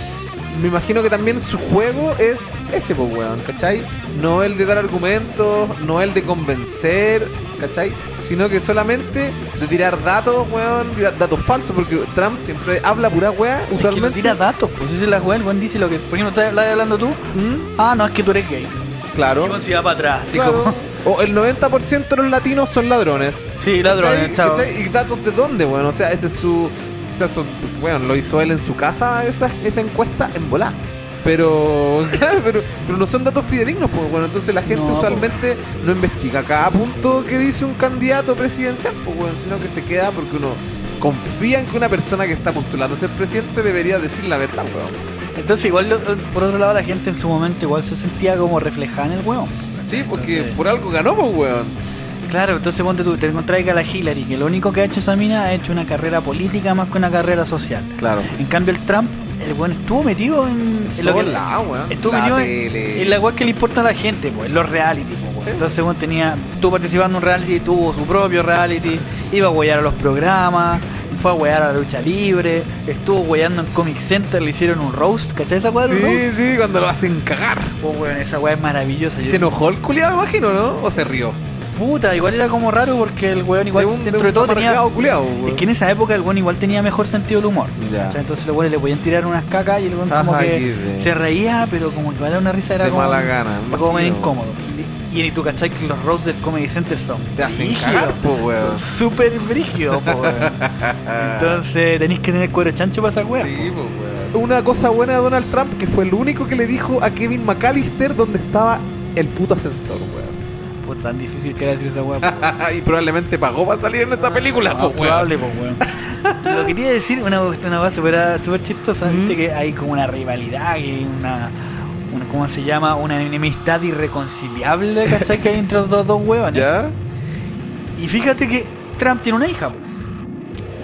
Me imagino que también su juego es ese, pues, weón, ¿cachai? No el de dar argumentos, no el de convencer, ¿cachai? Sino que solamente de tirar datos, weón, datos falsos, porque Trump siempre habla pura weá, Es que no usualmente. tira datos, pues esa es la weá, el weón dice lo que, por ejemplo, estás estás hablando tú, ¿Mm? ah, no, es que tú eres gay. Claro. Y weón se va para atrás, así Claro. como, O el 90% de los latinos son ladrones. sí, ladrones, ¿Cachai? chao. ¿Cachai? ¿Y datos de dónde, bueno? O sea, ese es su. Quizás, su- bueno, lo hizo él en su casa, esa, esa encuesta en volar. Pero, claro, pero, pero no son datos fidedignos, pues bueno, entonces la gente No, usualmente no investiga cada punto que dice un candidato presidencial, pues bueno, sino que se queda porque uno confía en que una persona que está postulando a ser presidente debería decir la verdad, weón. Entonces igual, lo- por otro lado, la gente en su momento igual se sentía como reflejada en el weón. Sí, porque Entonces- por algo ganó, pues weón. Claro, entonces ponte tú, te encontrás que a la Hillary, que lo único que ha hecho esa mina ha hecho una carrera política más que una carrera social. Claro. En cambio el Trump, el weón estuvo metido en, en lo que... weón. Estuvo La metido en, tele. en la weá que le importa a la gente, pues, en los reality, pues. Sí. Entonces, weón, tenía, estuvo participando en un reality, tuvo su propio reality, iba a huear a los programas, fue a huear a la lucha libre, estuvo hueando en Comic Center, le hicieron un roast, ¿cachai esa weá roast? Sí, sí, cuando lo hacen cagar. Pues, weón, esa weá es maravillosa. Se enojó el culiado, me imagino, ¿no? ¿O se rió? Puta, igual era como raro porque el weón igual de un, dentro de todo tenía... culiao, Es weón. que en esa época el weón igual tenía mejor sentido del humor. Ya. ¿cachai? Entonces los weones le podían tirar unas cacas y el weón como que de- se reía, pero como que era una risa era De como, mala gana, como medio incómodo. Y, y tú cachai que los roasts del Comedy Center son Te hacen brígidos, cagar, po, weón. Son súper brígidos, po, weón. Entonces tenéis que tener cuero chancho para esa weá. Sí, po. pues, weón. Una cosa buena de Donald Trump que fue el único que le dijo a Kevin McAllister dónde estaba el puto ascensor, weón. Pues tan difícil que era decir esa weá. po. y probablemente pagó para salir en esa película, Ah, pues, weón. probable, po, weón. Lo quería decir, una, una base súper chistosa, Mm. que hay como una rivalidad, que una, una, ¿cómo se llama? Una enemistad irreconciliable, ¿cachai? Que hay entre los dos, dos huevones. ¿Ya? Y fíjate que Trump tiene una hija, po.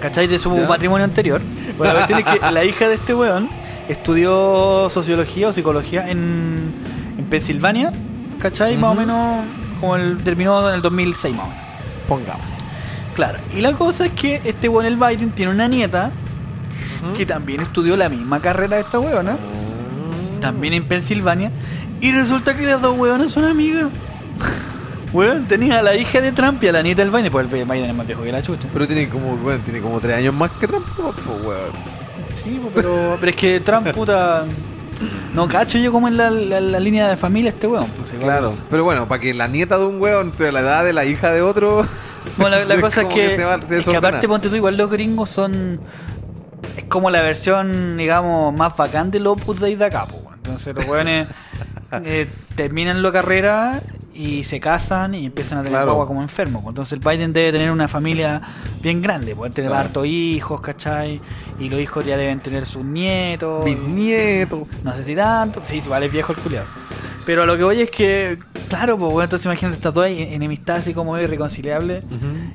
¿cachai? De su Ya. matrimonio anterior. Bueno, la cuestión es que la hija de este weón estudió sociología o psicología en, en Pensilvania, ¿cachai? Más o menos, como el, terminó en el 2006 más o menos. Pongamos. Claro, y la cosa es que este weón, el Biden, tiene una nieta que también estudió la misma carrera de esta weona, también en Pensilvania, y resulta que las dos weonas son amigas. Weón, tenía a la hija de Trump y a la nieta del Biden, pues el Biden es más viejo que la chucha. Pero tiene como, weón, tiene como tres años más que Trump, pues, weón. Sí, pues, pero, pero es que Trump, puta. No cacho yo como en la, la- la línea de familia este weón. Pues. Claro. Pero bueno, para que la nieta de un weón entre la edad de la hija de otro. Bueno, la, cosa es que, que se va- se es que aparte, ponte tú, igual los gringos son. Es como la versión, digamos, más bacán del Opus Dei de acá, weón. Entonces los weones eh, terminan la carrera y se casan y empiezan a tener Claro. agua como enfermos. po. Entonces el Biden debe tener una familia bien grande, pueden tener Claro. hartos hijos, ¿cachai? Y los hijos ya deben tener sus nietos. Mis nietos. No sé si tanto. Sí, vale, es viejo el culiado. Pero a lo que voy es que, claro, pues bueno, entonces imagínate estas dos enemistades así como irreconciliables.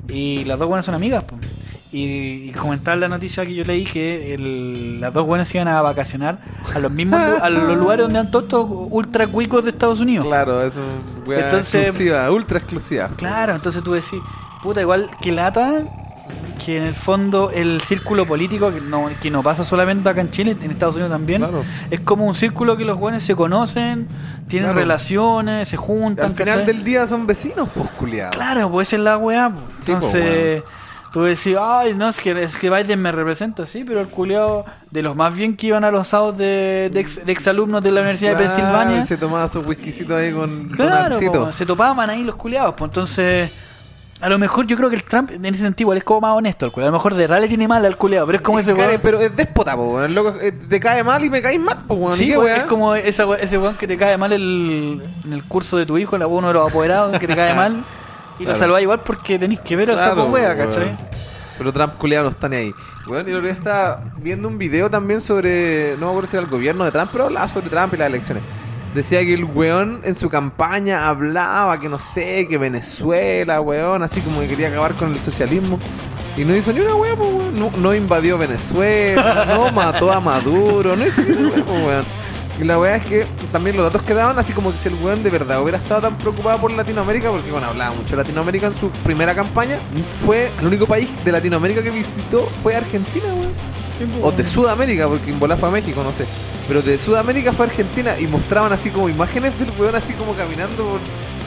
Y las dos buenas son amigas, pues. Y, y comentar la noticia que yo leí que el- las dos buenas iban a vacacionar a los mismos a los lugares donde han todos estos ultra cuicos de Estados Unidos. Claro, eso es Entonces- exclusiva, ultra exclusiva. Claro, entonces tú decís, puta, igual que lata, que en el fondo el círculo político, que no, que no pasa solamente acá en Chile, en Estados Unidos también, Claro. es como un círculo que los buenos se conocen, tienen Claro. relaciones, se juntan. Al final ¿cachai? del día son vecinos, pues culiados. Claro, pues esa es la weá. pues. Sí, pues, Entonces, tú decís, ay, no, es que, es que Biden me representa, sí, pero el culiado de los más bien que iban a los asados de, de, ex, de exalumnos de la Universidad de Pensilvania. se tomaba su whiskycito ahí con Claro, po, se topaban ahí los culiados, pues entonces. A lo mejor yo creo que el Trump en ese sentido es como más honesto el culiao. A lo mejor de verdad le tiene mal al culiado, pero es como ese Care, weón. pero es déspota, po. El loco, eh, te cae mal y me caes mal, pues, weón. Sí, ¿Qué pues, weá? es como esa ese weón que te cae mal el, en el curso de tu hijo, uno de los apoderados que te cae mal. Y Claro. lo salváis igual porque tenéis que ver al Claro, saco wea, weón. ¿cachai? Pero Trump culiado no está ni ahí. Weón, y el otro día estaba viendo un video también sobre. No me acuerdo si era el gobierno de Trump, pero hablaba sobre Trump y las elecciones. Decía que el weón en su campaña hablaba que no sé, que Venezuela, weón, así como que quería acabar con el socialismo. Y no hizo ni una pues, weón. No, no invadió Venezuela, no mató a Maduro, no hizo ni una weón. Y la weá es que también los datos que daban, así como que si el weón de verdad hubiera estado tan preocupado por Latinoamérica, porque bueno, hablaba mucho de Latinoamérica en su primera campaña, fue el único país de Latinoamérica que visitó fue Argentina, weón. O de Sudamérica, porque en fue a México, no sé. Pero de Sudamérica fue a Argentina y mostraban así como imágenes del weón así como caminando por,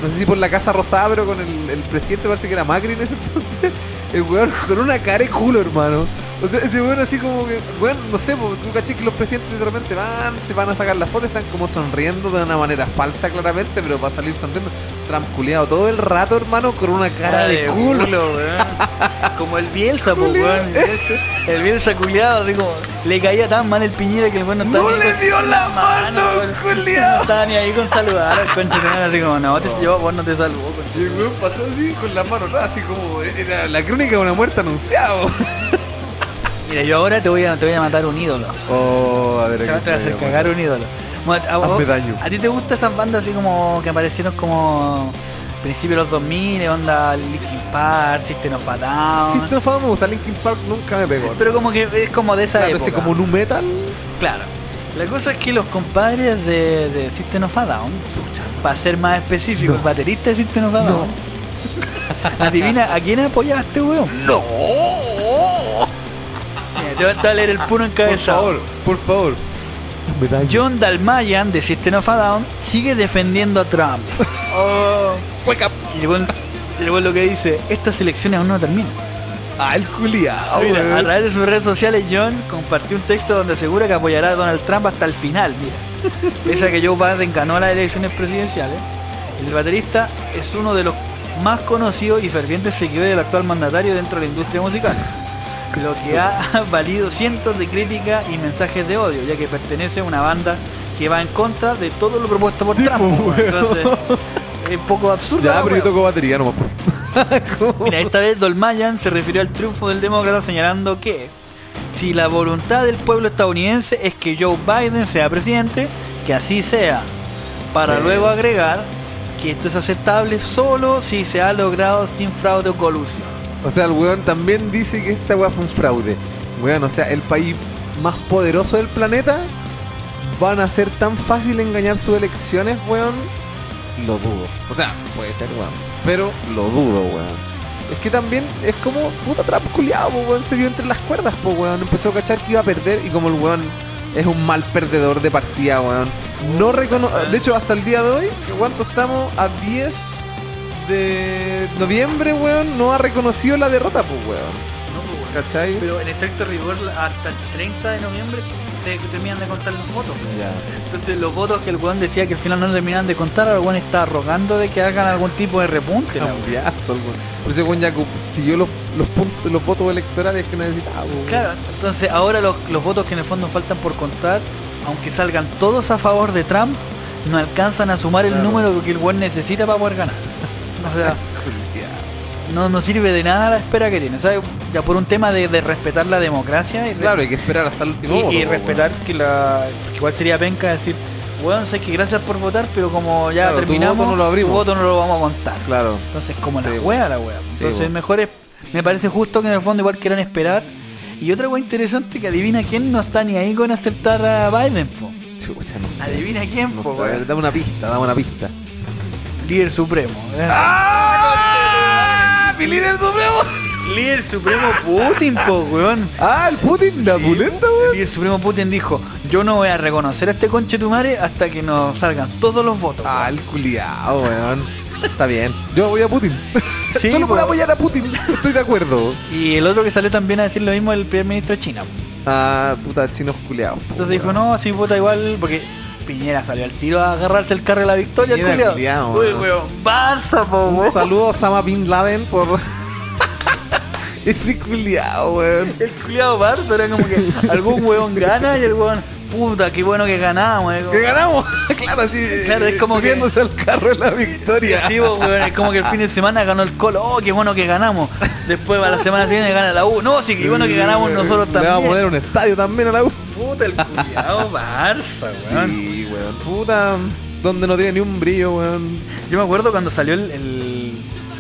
no sé si por la Casa Rosada, pero con el, el presidente parece que era Macri en ese entonces. El weón con una cara de culo, hermano. O sea, ese weón así como que, weón, no sé, po, tú caché que los presidentes de repente van, se van a sacar las fotos, están como sonriendo de una manera falsa claramente, pero para salir sonriendo. Trump culiado todo el rato, hermano, con una cara de culo. weón. Como el Bielsa, pues, Culiao. weón. El Bielsa- El Bielsa culiado, así como le caía tan mal el Piñera que el weón no estaba No le dio la mano, weón. No estaba ni ahí con saludar al de madre, así como, no, te, yo vos no te salvo, concha. Y el weón pasó así con las manos, ¿no? así como era la crónica de una muerte anunciada. Mira, yo ahora te voy a, te voy a matar un ídolo. Oh, a ver, Te, te voy a hacer cagar un ídolo. Bueno, a, vos-. ¿A ti te gustan esas bandas así como que aparecieron como principio de los 2000, onda Linkin Park, System of a Down? Si te enfado me gusta Linkin Park, nunca me pegó. Pero como que es como de esa claro, época. como nu metal. Claro. La cosa es que los compadres de, de System of a Down, para ser más específico, No. baterista de System of a Down, adivina a quién apoyaste, weón. No. Te voy a leer el puro Por encabezado. favor, por favor. Me daño. John Dalmayan de System of a Down sigue defendiendo a Trump. Oh, wake up. Y el lo que dice, estas elecciones aún no terminan. Ah, el culiao, Mira, a través de sus redes sociales, John compartió un texto donde asegura que apoyará a Donald Trump hasta el final. Mira, pese a que Joe Biden ganó las elecciones presidenciales, el baterista es uno de los más conocidos y fervientes seguidores del actual mandatario dentro de la industria musical. Lo que ha valido cientos de críticas y mensajes de odio, ya que pertenece a una banda que va en contra de todo lo propuesto por Sí, Trump. pues. Entonces, es un poco absurdo. Ya, pero yo toco batería nomás. ¿Cómo? Mira, esta vez Dolmayan se refirió al triunfo del demócrata señalando que si la voluntad del pueblo estadounidense es que Joe Biden sea presidente, que así sea, para luego agregar que esto es aceptable solo si se ha logrado sin fraude o colusión. O sea, el weón también dice que esta weá fue un fraude. Weón, o sea, el país más poderoso del planeta van a ser tan fácil engañar sus elecciones, weón. Lo dudo. O sea, puede ser, weón. Pero lo dudo, weón. Es que también es como puta Trump culiado, weón. Se vio entre las cuerdas, po, weón. Empezó a cachar que iba a perder y como el weón es un mal perdedor de partida, weón. No recono De hecho, hasta el día de hoy, ¿cuánto estamos? A 10 de noviembre, weón, no ha reconocido la derrota, pues, weón. ¿Cachai? Pero en estricto rigor, hasta el 30 de noviembre se terminan de contar los votos. Ya. Entonces los votos que el weón decía que al final no terminaban de contar, el weón está rogando de que hagan algún tipo de repunte. Cambiazo, weón. Por eso, weón, ya siguió los, los puntos, los votos electorales que necesitaba, weón. Claro, entonces ahora los, los votos que en el fondo faltan por contar, aunque salgan todos a favor de Trump, no alcanzan a sumar el Claro. número que el weón necesita para poder ganar. O sea, no, no sirve de nada la espera que tiene. O sea, ya por un tema de, de respetar la democracia y, Claro, hay que esperar hasta el último y, voto, y weón. respetar que la que igual sería penca decir, weón, sé que gracias por votar, pero como ya Claro, tu terminamos, voto no lo abrimos. tu voto no lo vamos a contar. Claro. Entonces, como Sí, la wea, la wea. Entonces, mejor es, me parece justo que en el fondo igual quieran esperar. Y otra wea interesante que adivina quién no está ni ahí con aceptar a Biden, po. Chucha, no sé. Adivina quién, No po, sé, a ver, weón. dame una pista, dame una pista. Líder supremo. ¿eh? ¡Ah! ¡Mi líder supremo! Líder supremo Putin, po, weón. ¡Ah, el Putin! ¡La pulenta, El weón! líder supremo Putin dijo, yo no voy a reconocer a este conche tu madre hasta que nos salgan todos los votos. Ah, el culiao, weón. Está bien. Yo voy a Putin. Sí, Solo por po. apoyar a Putin. Estoy de acuerdo. Y el otro que salió también a decir lo mismo el primer ministro de China. Ah, puta, chinos culiados. Entonces dijo, no, así vota igual, porque Piñera salió al tiro a agarrarse el carro de la victoria, Piñera, culiao. culiao, Uy, weón. Barça, po, Un weón. saludo a Osama Bin Laden por. Ese culiao, weón. El culiado Barça era como que algún weón gana y el weón, puta, qué bueno que ganamos, eh. ¡Que ganamos! claro, así. Claro, es como que- subiéndose al carro de la victoria. Sí, weón, es como que el fin de semana ganó el Colo, oh, qué bueno que ganamos. Después a la semana siguiente gana la U. No, sí, qué bueno que ganamos nosotros Le también. vamos a poner un estadio también a la U. Puta, el culiado Barça, weón. Sí, weón. Puta. Donde no tiene ni un brillo, weón. Yo me acuerdo cuando salió el, el-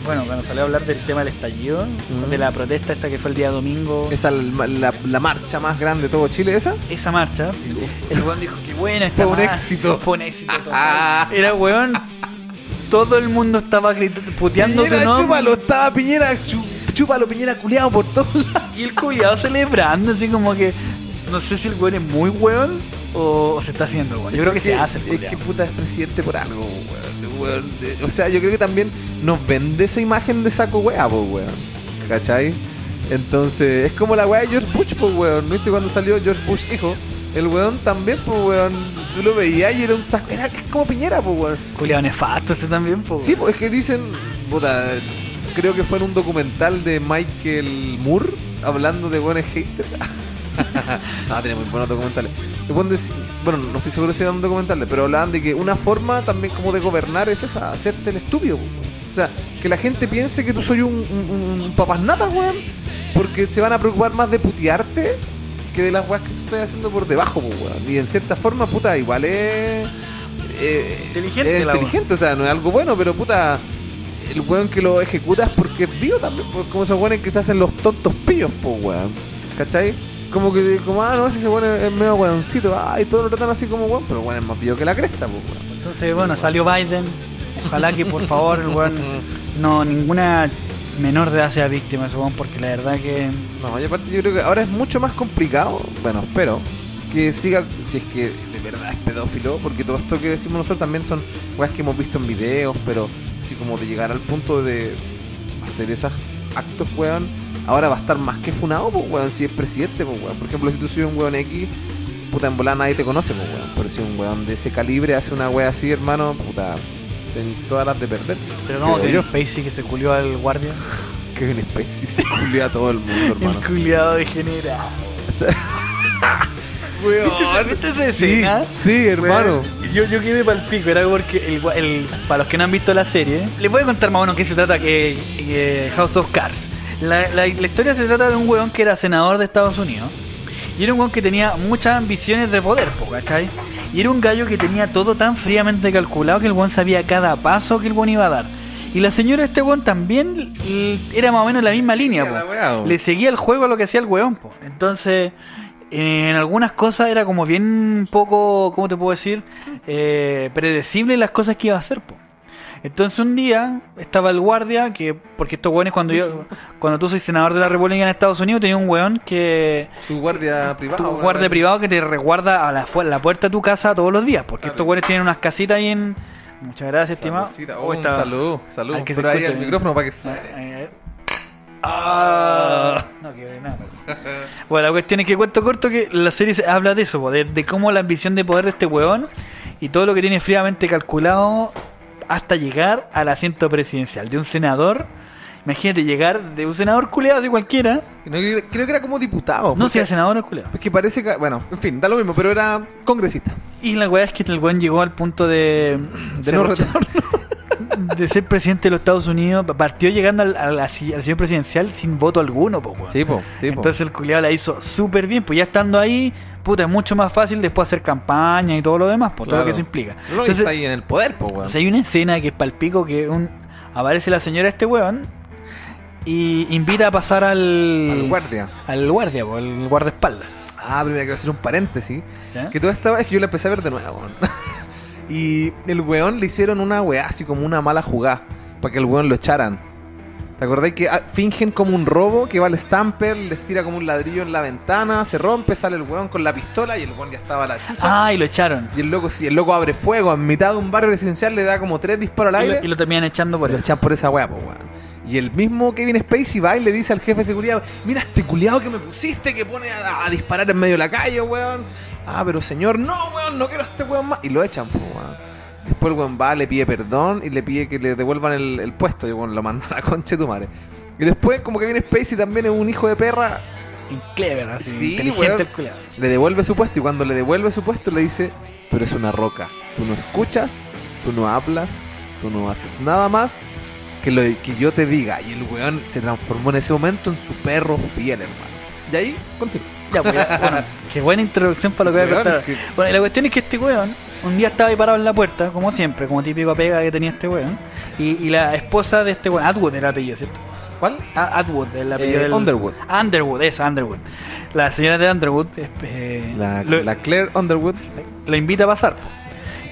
Bueno, cuando salió a hablar del tema del estallido, Mm. de la protesta esta que fue el día domingo. Esa la, la- la marcha más grande de todo Chile, esa. esa marcha, el weón dijo que bueno esta Fue un marcha". éxito. Fue un éxito total. Era weón. Todo el mundo estaba puteando tu Piñera, nombre. chúpalo, estaba Piñera, chúpalo, Piñera culiado por todos lados. Y el culiado celebrando, así como que. No sé si el weón es muy weón o, o se está haciendo weón. Yo creo que, se hace el Es culiao. que puta es presidente por algo, weón. weón. Eh, O sea, yo creo que también nos vende esa imagen de saco wea, pues, weón. ¿Cachai? Entonces, es como la wea de George Bush, pues, weón. ¿Viste cuando salió George Bush hijo? El weón también, pues, weón. Tú lo veías y era un saco. Era es como Piñera, pues, weón. Culiado nefasto ese también, po, Sí, pues es que dicen, puta, creo que fue en un documental de Michael Moore hablando de buenos haters. no, tiene muy buenos documentales. Bueno, no estoy seguro si eran documentales, pero hablaban de que una forma también como de gobernar es esa, hacerte el estúpido. O sea, que la gente piense que tú soy un, un, un papasnata, weón, porque se van a preocupar más de putearte que de las weas que tú estás haciendo por debajo, weón. Y en cierta forma, puta, igual es... eh, Inteligente es inteligente, o sea, no es algo bueno, pero puta, el weón que lo ejecuta es porque es vivo también, como esos weones que se hacen los tontos pillos, pues weón. ¿Cachai? Como que, como, ah, no, si ese weón es, es medio weoncito, ah, y todos lo tratan así como weón, pero weón es más pillo que la cresta, pues weón. Entonces, bueno, salió Biden. Ojalá que por favor el weón no ninguna menor de edad sea víctima weón, porque la verdad que. No, y aparte yo creo que ahora es mucho más complicado, bueno, espero, que siga, si es que de verdad es pedófilo, porque todo esto que decimos nosotros también son weas que hemos visto en videos, pero así como de llegar al punto de hacer esos actos, weón, ahora va a estar más que funado, pues weón, si es presidente, pues weón. Por ejemplo, si tú soy un weón X, puta, en volada nadie te conoce, pues weón. Pero si un weón de ese calibre hace una wea así, hermano, puta, ten todas las de perder. Pero no, que yo. Spacey que se culió al guardia. Kevin Spacey se culió a todo el mundo, hermano. El culiado degenerado. Weón. ¿Viste esa Sí, escena? sí, hermano. Bueno, yo, yo quedé para el pico, era porque el, el- para los que no han visto la serie, les voy a contar más o menos qué se trata que que House of Cards. La, la- la historia se trata de un weón que era senador de Estados Unidos. Y era un weón que tenía muchas ambiciones de poder, po, ¿cachai? Y era un gallo que tenía todo tan fríamente calculado que el weón sabía cada paso que el weón iba a dar. Y la señora de este weón también era más o menos la misma línea, la po. weá, po. Le seguía el juego a lo que hacía el weón, po. Entonces, en algunas cosas era como bien poco, ¿cómo te puedo decir? Eh, predecible las cosas que iba a hacer, po. Entonces un día estaba el guardia, que porque estos weones cuando yo, cuando tú soy senador de la República en Estados Unidos, tenía un weón que Tu guardia privado. tu guardia privado que te resguarda a la, la puerta de tu casa todos los días, porque Claro. estos weones tienen unas casitas ahí en Muchas gracias, estimado. Oh, Oh, salud, salud. Que Pero ahí el micrófono para que suene. Ah. No, que nada. Bueno, la cuestión es que cuento corto que la serie se- habla de eso, de, de cómo la ambición de poder de este weón y todo lo que tiene fríamente calculado hasta llegar al asiento presidencial de un senador. Imagínate llegar de un senador culeado así cualquiera. No, creo que era como diputado. No, si era senador o culeado. Porque parece que, bueno, en fin, da lo mismo, pero era congresista. Y la weá es que el weón llegó al punto de. De ser no retorno. de ser presidente de los Estados Unidos. Partió llegando al, al, al señor presidencial sin voto alguno, weón. Sí, po. Entonces el culiado la hizo súper bien, pues ya estando ahí, puta, es mucho más fácil después hacer campaña y todo lo demás, por todo lo que eso implica. No, Entonces, está ahí en el poder, po, weón. entonces hay una escena que es palpico que un, aparece la señora este weón y invita a pasar al, Al guardia. al guardia, po, al guardaespaldas. Ah, primero quiero hacer un paréntesis. Que toda esta vez que yo la empecé a ver de nuevo, weón. y el weón le hicieron una weá así como una mala jugada. Para que el weón lo echaran. ¿Te acordáis que ah, fingen como un robo que va al stamper, les tira como un ladrillo en la ventana, se rompe, sale el weón con la pistola y el weón ya estaba a la chucha? Ah, y lo echaron. Y el loco, si el loco abre fuego en mitad de un barrio residencial, le da como tres disparos al Y lo, aire. y lo terminan echando por Lo eso. echan por esa weá, pues weón. Y el mismo Kevin Spacey va y le dice al jefe de seguridad, mira este culiado que me pusiste que pone a, a disparar en medio de la calle, weón. Ah, pero señor, no, weón, no quiero a este weón más. Y lo echan, pues weón. Después el weón va, le pide perdón y le pide que le devuelvan el, el puesto. Y bueno, lo manda a la concha de tu madre. Y después, como Kevin Spacey también es un hijo de perra, Clever, así. Sí, inteligente weón. el le devuelve su puesto. Y cuando le devuelve su puesto, le dice, tú eres una roca. Tú no escuchas, tú no hablas, tú no haces nada más que lo que yo te diga. Y el weón se transformó en ese momento en su perro fiel, hermano. Y ahí, continúa. Ya, pues, ya, bueno, qué buena introducción para lo que voy a contar. es que- Bueno, y la cuestión es que este weón, un día estaba ahí parado en la puerta, como siempre, como típico pega que tenía este weón. Y, y la esposa de este weón, Atwood era el apellido, ¿cierto? ¿Cuál? A- Atwood, el apellido Eh, del... Underwood. Underwood, esa, Underwood. La señora de Underwood eh, La, lo, la Claire Underwood. lo invita a pasar. po.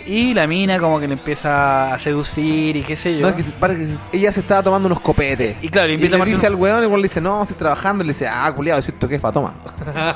Y la mina como que le empieza a seducir y qué sé yo. No, es que parece que ella se estaba tomando unos copetes. Y claro, le Y invita a le tomarse dice un- al weón, el weón le dice, no, estoy trabajando. Y le dice, ah, culiado, soy tu jefa, toma.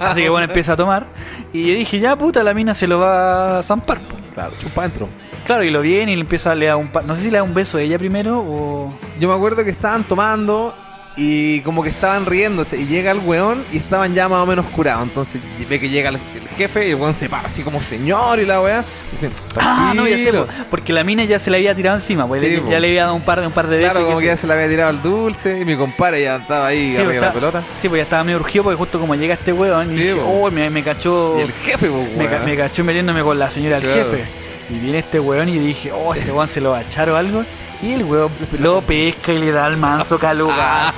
Así que bueno, empieza a tomar. Y yo dije, ya puta, la mina se lo va a zampar. po. Claro, chupa adentro. Claro, y lo viene y le empieza a le da un pa- No sé si le da un beso a ella primero o. Yo me acuerdo que estaban tomando y como que estaban riéndose y llega el weón y estaban ya más o menos curados. Entonces ve que llega el, el jefe y el weón se para así como señor y la weá. Y Ah, no, ya sé, "Tranquilo". po, porque la mina ya se le había tirado encima, pues Sí, le- po. ya le había dado un par de un par de veces. Claro, como y que ya se le había tirado el dulce y mi compadre ya estaba ahí Sí, arriba de la pelota. Sí, pues ya estaba medio urgido porque justo como llega este weón y Sí, dije, po. oh, me, me cachó. Y el jefe, pues, me, ca- me cachó metiéndome con la señora del Claro. jefe. Y viene este weón y dije, oh, este weón se lo va a echar o algo. Y el weón lo pesca y le da el manso calugazo.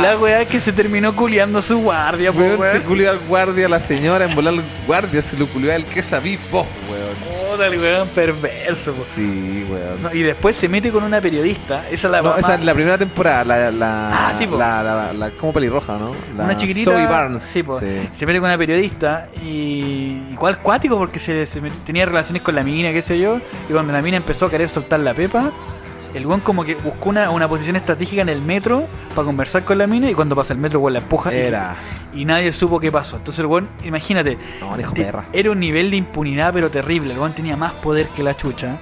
La weá es que se terminó culiando a su guardia, pues, Weón, se weón. culió al guardia, la señora, en volar al guardia, se lo culió al que sabí vos, weón. Puta, el weón perverso, po. Sí, weón. No, y después se mete con una periodista. Esa es la No, más- esa es la primera temporada, la, la, Ah, sí, po. la, la, la- como pelirroja, ¿no? La una chiquitita. Zoe Barnes. Sí, po. Sí. Se mete con una periodista y. Igual cuático porque se, se met- tenía relaciones con la mina, qué sé yo. Y cuando la mina empezó a querer soltar la pepa, el weón como que buscó una, una posición estratégica en el metro para conversar con la mina. Y cuando pasa el metro, weón la empuja. y- Era. Y, nadie supo qué pasó. Entonces el weón, imagínate. No, hijo te- perra. era un nivel de impunidad, pero terrible. El weón tenía más poder que la chucha.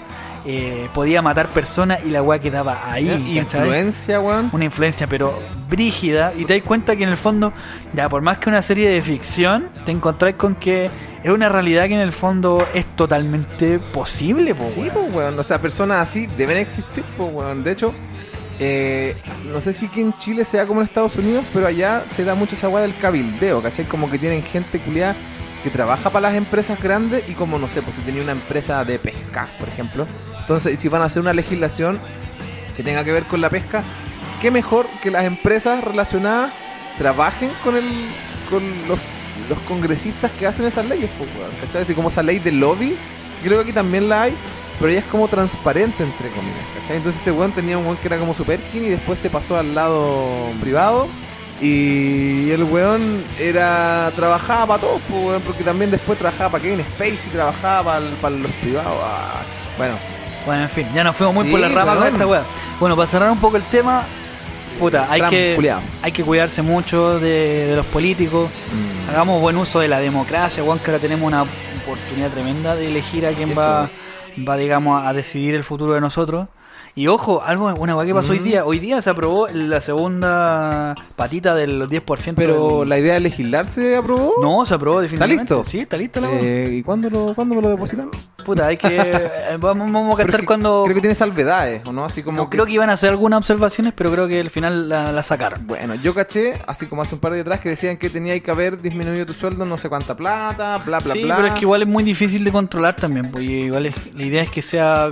Eh, podía matar personas y la weá quedaba ahí. ¿cachai? Influencia, weón. una influencia pero brígida y te das cuenta que en el fondo ya por más que una serie de ficción te encontrás con que es una realidad que en el fondo es totalmente posible po, Sí, weón. weón. O sea, personas así deben existir, pues, weón. De hecho, eh, no sé si aquí en Chile sea como en Estados Unidos, pero allá se da mucho esa weá del cabildeo, ¿cachai? Como que tienen gente culiada que trabaja para las empresas grandes y como, no sé, pues si tenía una empresa de pesca, por ejemplo. Entonces, si van a hacer una legislación que tenga que ver con la pesca, qué mejor que las empresas relacionadas trabajen con el con los, los congresistas que hacen esas leyes, ¿cachai? Así como esa ley de lobby, creo que aquí también la hay, pero ella es como transparente, entre comillas, ¿cachai? Entonces ese weón tenía un weón que era como superkin y después se pasó al lado privado. Y el weón era trabajaba para todos, porque también después trabajaba para Kevin Spacey, trabajaba para los privados. ah, bueno, Bueno, en fin, ya nos fuimos muy Sí, por la rama con esta weá. Bueno, para cerrar un poco el tema, puta, hay Trump, que, culiao. hay que cuidarse mucho de, de los políticos. Hagamos buen uso de la democracia, weón, que ahora tenemos una oportunidad tremenda de elegir a quién Eso. va va, digamos, a decidir el futuro de nosotros. Y ojo, algo, una cosa que pasó hoy Mm. día. Hoy día se aprobó la segunda patita del 10%. Pero del- la idea de legislar se aprobó. No, se aprobó definitivamente. listo? Sí, está lista la. Eh, ¿Y cuándo, lo, cuándo me lo depositan? Puta, hay que. eh, vamos, vamos a cachar cuando. Creo que tiene salvedades, ¿o no? Así como. no, creo que iban a hacer algunas observaciones, pero creo que al final la, la sacaron. Bueno, yo caché, así como hace un par de días atrás, que decían que tenía que haber disminuido tu sueldo no sé cuánta plata, bla, bla, sí, bla. pero es que igual es muy difícil de controlar también, porque igual es- la idea es que sea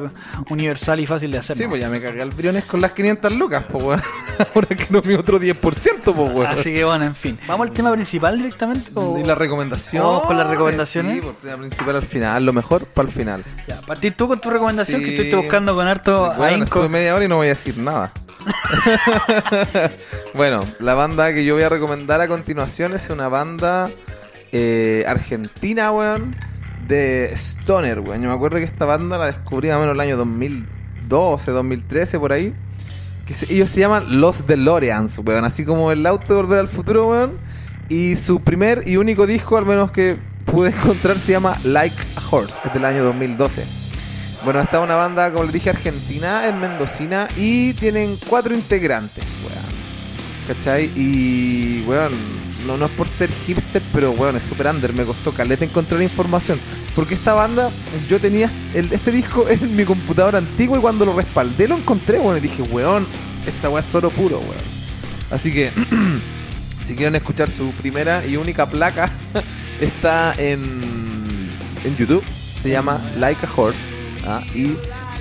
universal y fácil de hacer. Sí, ¿no? pues ya me cagué al briones con las 500 lucas, pues, weón. Ahora que no mi otro 10%, pues, weón. Así que bueno, en fin. ¿Vamos al tema principal directamente? O... Y la recomendación. ¿Vamos con las recomendaciones? Sí, por tema principal al final, lo mejor para el final. Ya, partir tú con tu recomendación Sí. que estoy buscando con harto Bueno, estuve media hora y no voy a decir nada. bueno, la banda que yo voy a recomendar a continuación es una banda eh, argentina, weón, de Stoner, weón. Yo me acuerdo que esta banda la descubrí más o menos el año 2012, 2013, por ahí. Que se- ellos se llaman Los DeLoreans, weón. Así como el auto de Volver al Futuro, weón. Y su primer y único disco, al menos que pude encontrar, se llama Like a Horse. Es del año 2012. Bueno, esta es una banda, como les dije, argentina, es mendocina y tienen cuatro integrantes, weón. ¿Cachai? Y, weón, no, no es por ser hipster, pero, weón, es super under. Me costó caleta encontrar información. Porque esta banda, yo tenía el- este disco en mi computadora antiguo y cuando lo respaldé lo encontré, weón. Y dije, weón, esta weá es oro puro, weón. Así que, si quieren escuchar su primera y única placa, está en, en YouTube. Se llama Like a Horse. ¿ah? Y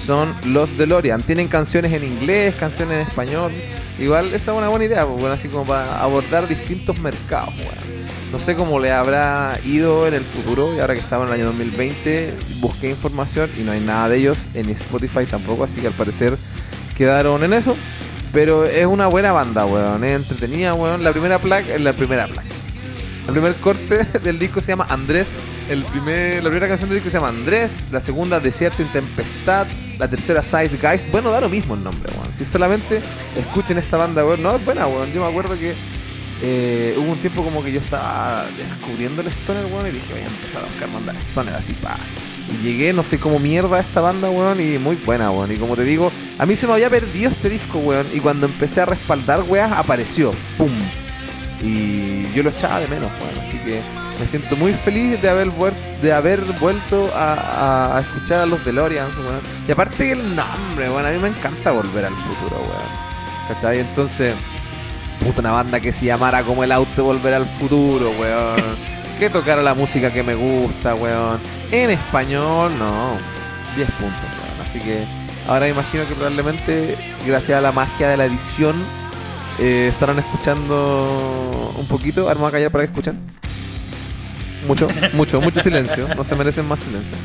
son los DeLorean. Tienen canciones en inglés, canciones en español. Igual es una buena idea, pues, bueno, así como para abordar distintos mercados. weón. No sé cómo le habrá ido en el futuro. Y ahora que estamos en el año 2020, busqué información y no hay nada de ellos en Spotify tampoco. Así que al parecer quedaron en eso. Pero es una buena banda, weón. Es entretenida, weón. La primera placa, la primera placa. El primer corte del disco se llama Andrés. El primer, la primera canción del disco se llama Andrés. La segunda, Desierto y Tempestad. La tercera, Size Guys. Bueno, da lo mismo el nombre, weón. Si solamente escuchen esta banda, weón. No, es buena, weón. Yo me acuerdo que eh, hubo un tiempo como que yo estaba descubriendo el Stoner, weón. Y dije, voy a empezar a buscar bandas Stoner así, pa. Y llegué, no sé cómo mierda a esta banda, weón. Y muy buena, weón. Y como te digo, a mí se me había perdido este disco, weón. Y cuando empecé a respaldar, weón, apareció. ¡Pum! Y yo lo echaba de menos, weón. Así que me siento muy feliz de haber, de haber vuelto a, a- a escuchar a los DeLoreans, weón. Y aparte el nombre, weón, a mí me encanta volver al futuro, weón. ¿Cachai? Entonces, puta, una banda que se llamara como el auto volver al futuro, weón. que tocara la música que me gusta, weón. En español, no. 10 puntos, weón. Así que ahora imagino que probablemente, gracias a la magia de la edición, eh, estarán escuchando un poquito. Arma a callar para que escuchen. Mucho, mucho, mucho silencio. No se merecen más silencio.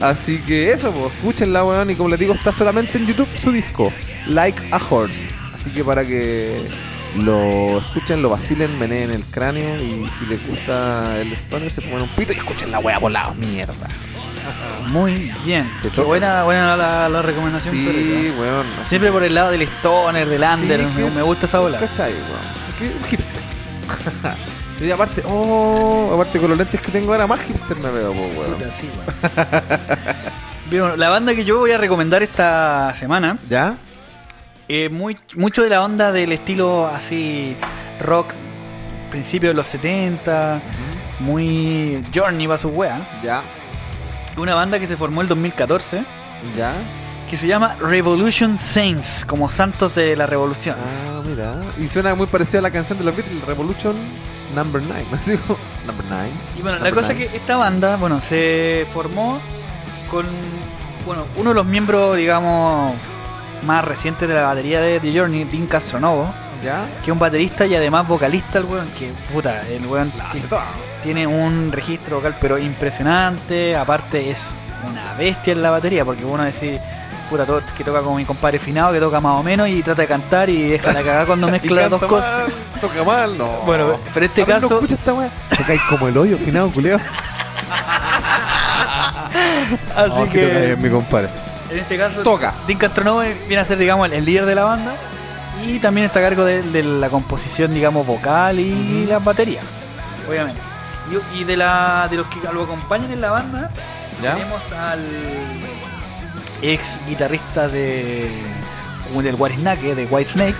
Así que eso, pues, escúchenla, weón. Y como les digo, está solamente en YouTube su disco, Like a Horse. Así que para que lo escuchen, lo vacilen, meneen el cráneo. Y si les gusta el Stoner, se pongan un pito y escuchen la wea volada, mierda. Muy bien. Qué buena, buena la, la recomendación. Sí, perrita. weón. Siempre por el lado del stoner, del under. Sí, me, gusta esa bola. ¿Cachai, weón? Un hipster. y aparte, oh, aparte con los lentes que tengo ahora, más hipster me veo, po, weón. Puta, sí, weón. Bien, bueno, la banda que yo voy a recomendar esta semana ¿Ya? es muy, mucho de la onda del estilo así rock principio de los 70, muy Journey va su wea. ¿Ya? Una banda que se formó el 2014 ¿Ya? que se llama Revolution Saints, como santos de la revolución. Ah, mira. Y suena muy parecido a la canción de los Beatles, Revolution Number 9. Así como, Number 9. Y bueno, la cosa es que esta banda, bueno, se formó con, bueno, uno de los miembros, digamos, más recientes de la batería de The Journey, Dean Castronovo, ¿Ya? que es un baterista y además vocalista, el weón, que puta, el weón La hace toda. Tiene un registro vocal pero impresionante, aparte es una bestia en la batería, porque uno decir, puta, todo, que toca como mi compadre Finado, que toca más o menos y trata de cantar y deja la cagada cuando mezcla las dos canta cosas. mal, toca mal, no. Bueno, pero este A ver, caso- No escucha esta weá. Tocáis como el hoyo, finado, culeo. Así No, sí toca que bien, mi compadre. en este caso Toca. Dean Castronovo viene a ser, digamos, el, el líder de la banda y también está a cargo de, de la composición, digamos, vocal y la batería, obviamente. Y, y de la de los que lo acompañan en la banda ¿Ya? tenemos al ex guitarrista de del Guarisnaque, de White Snake,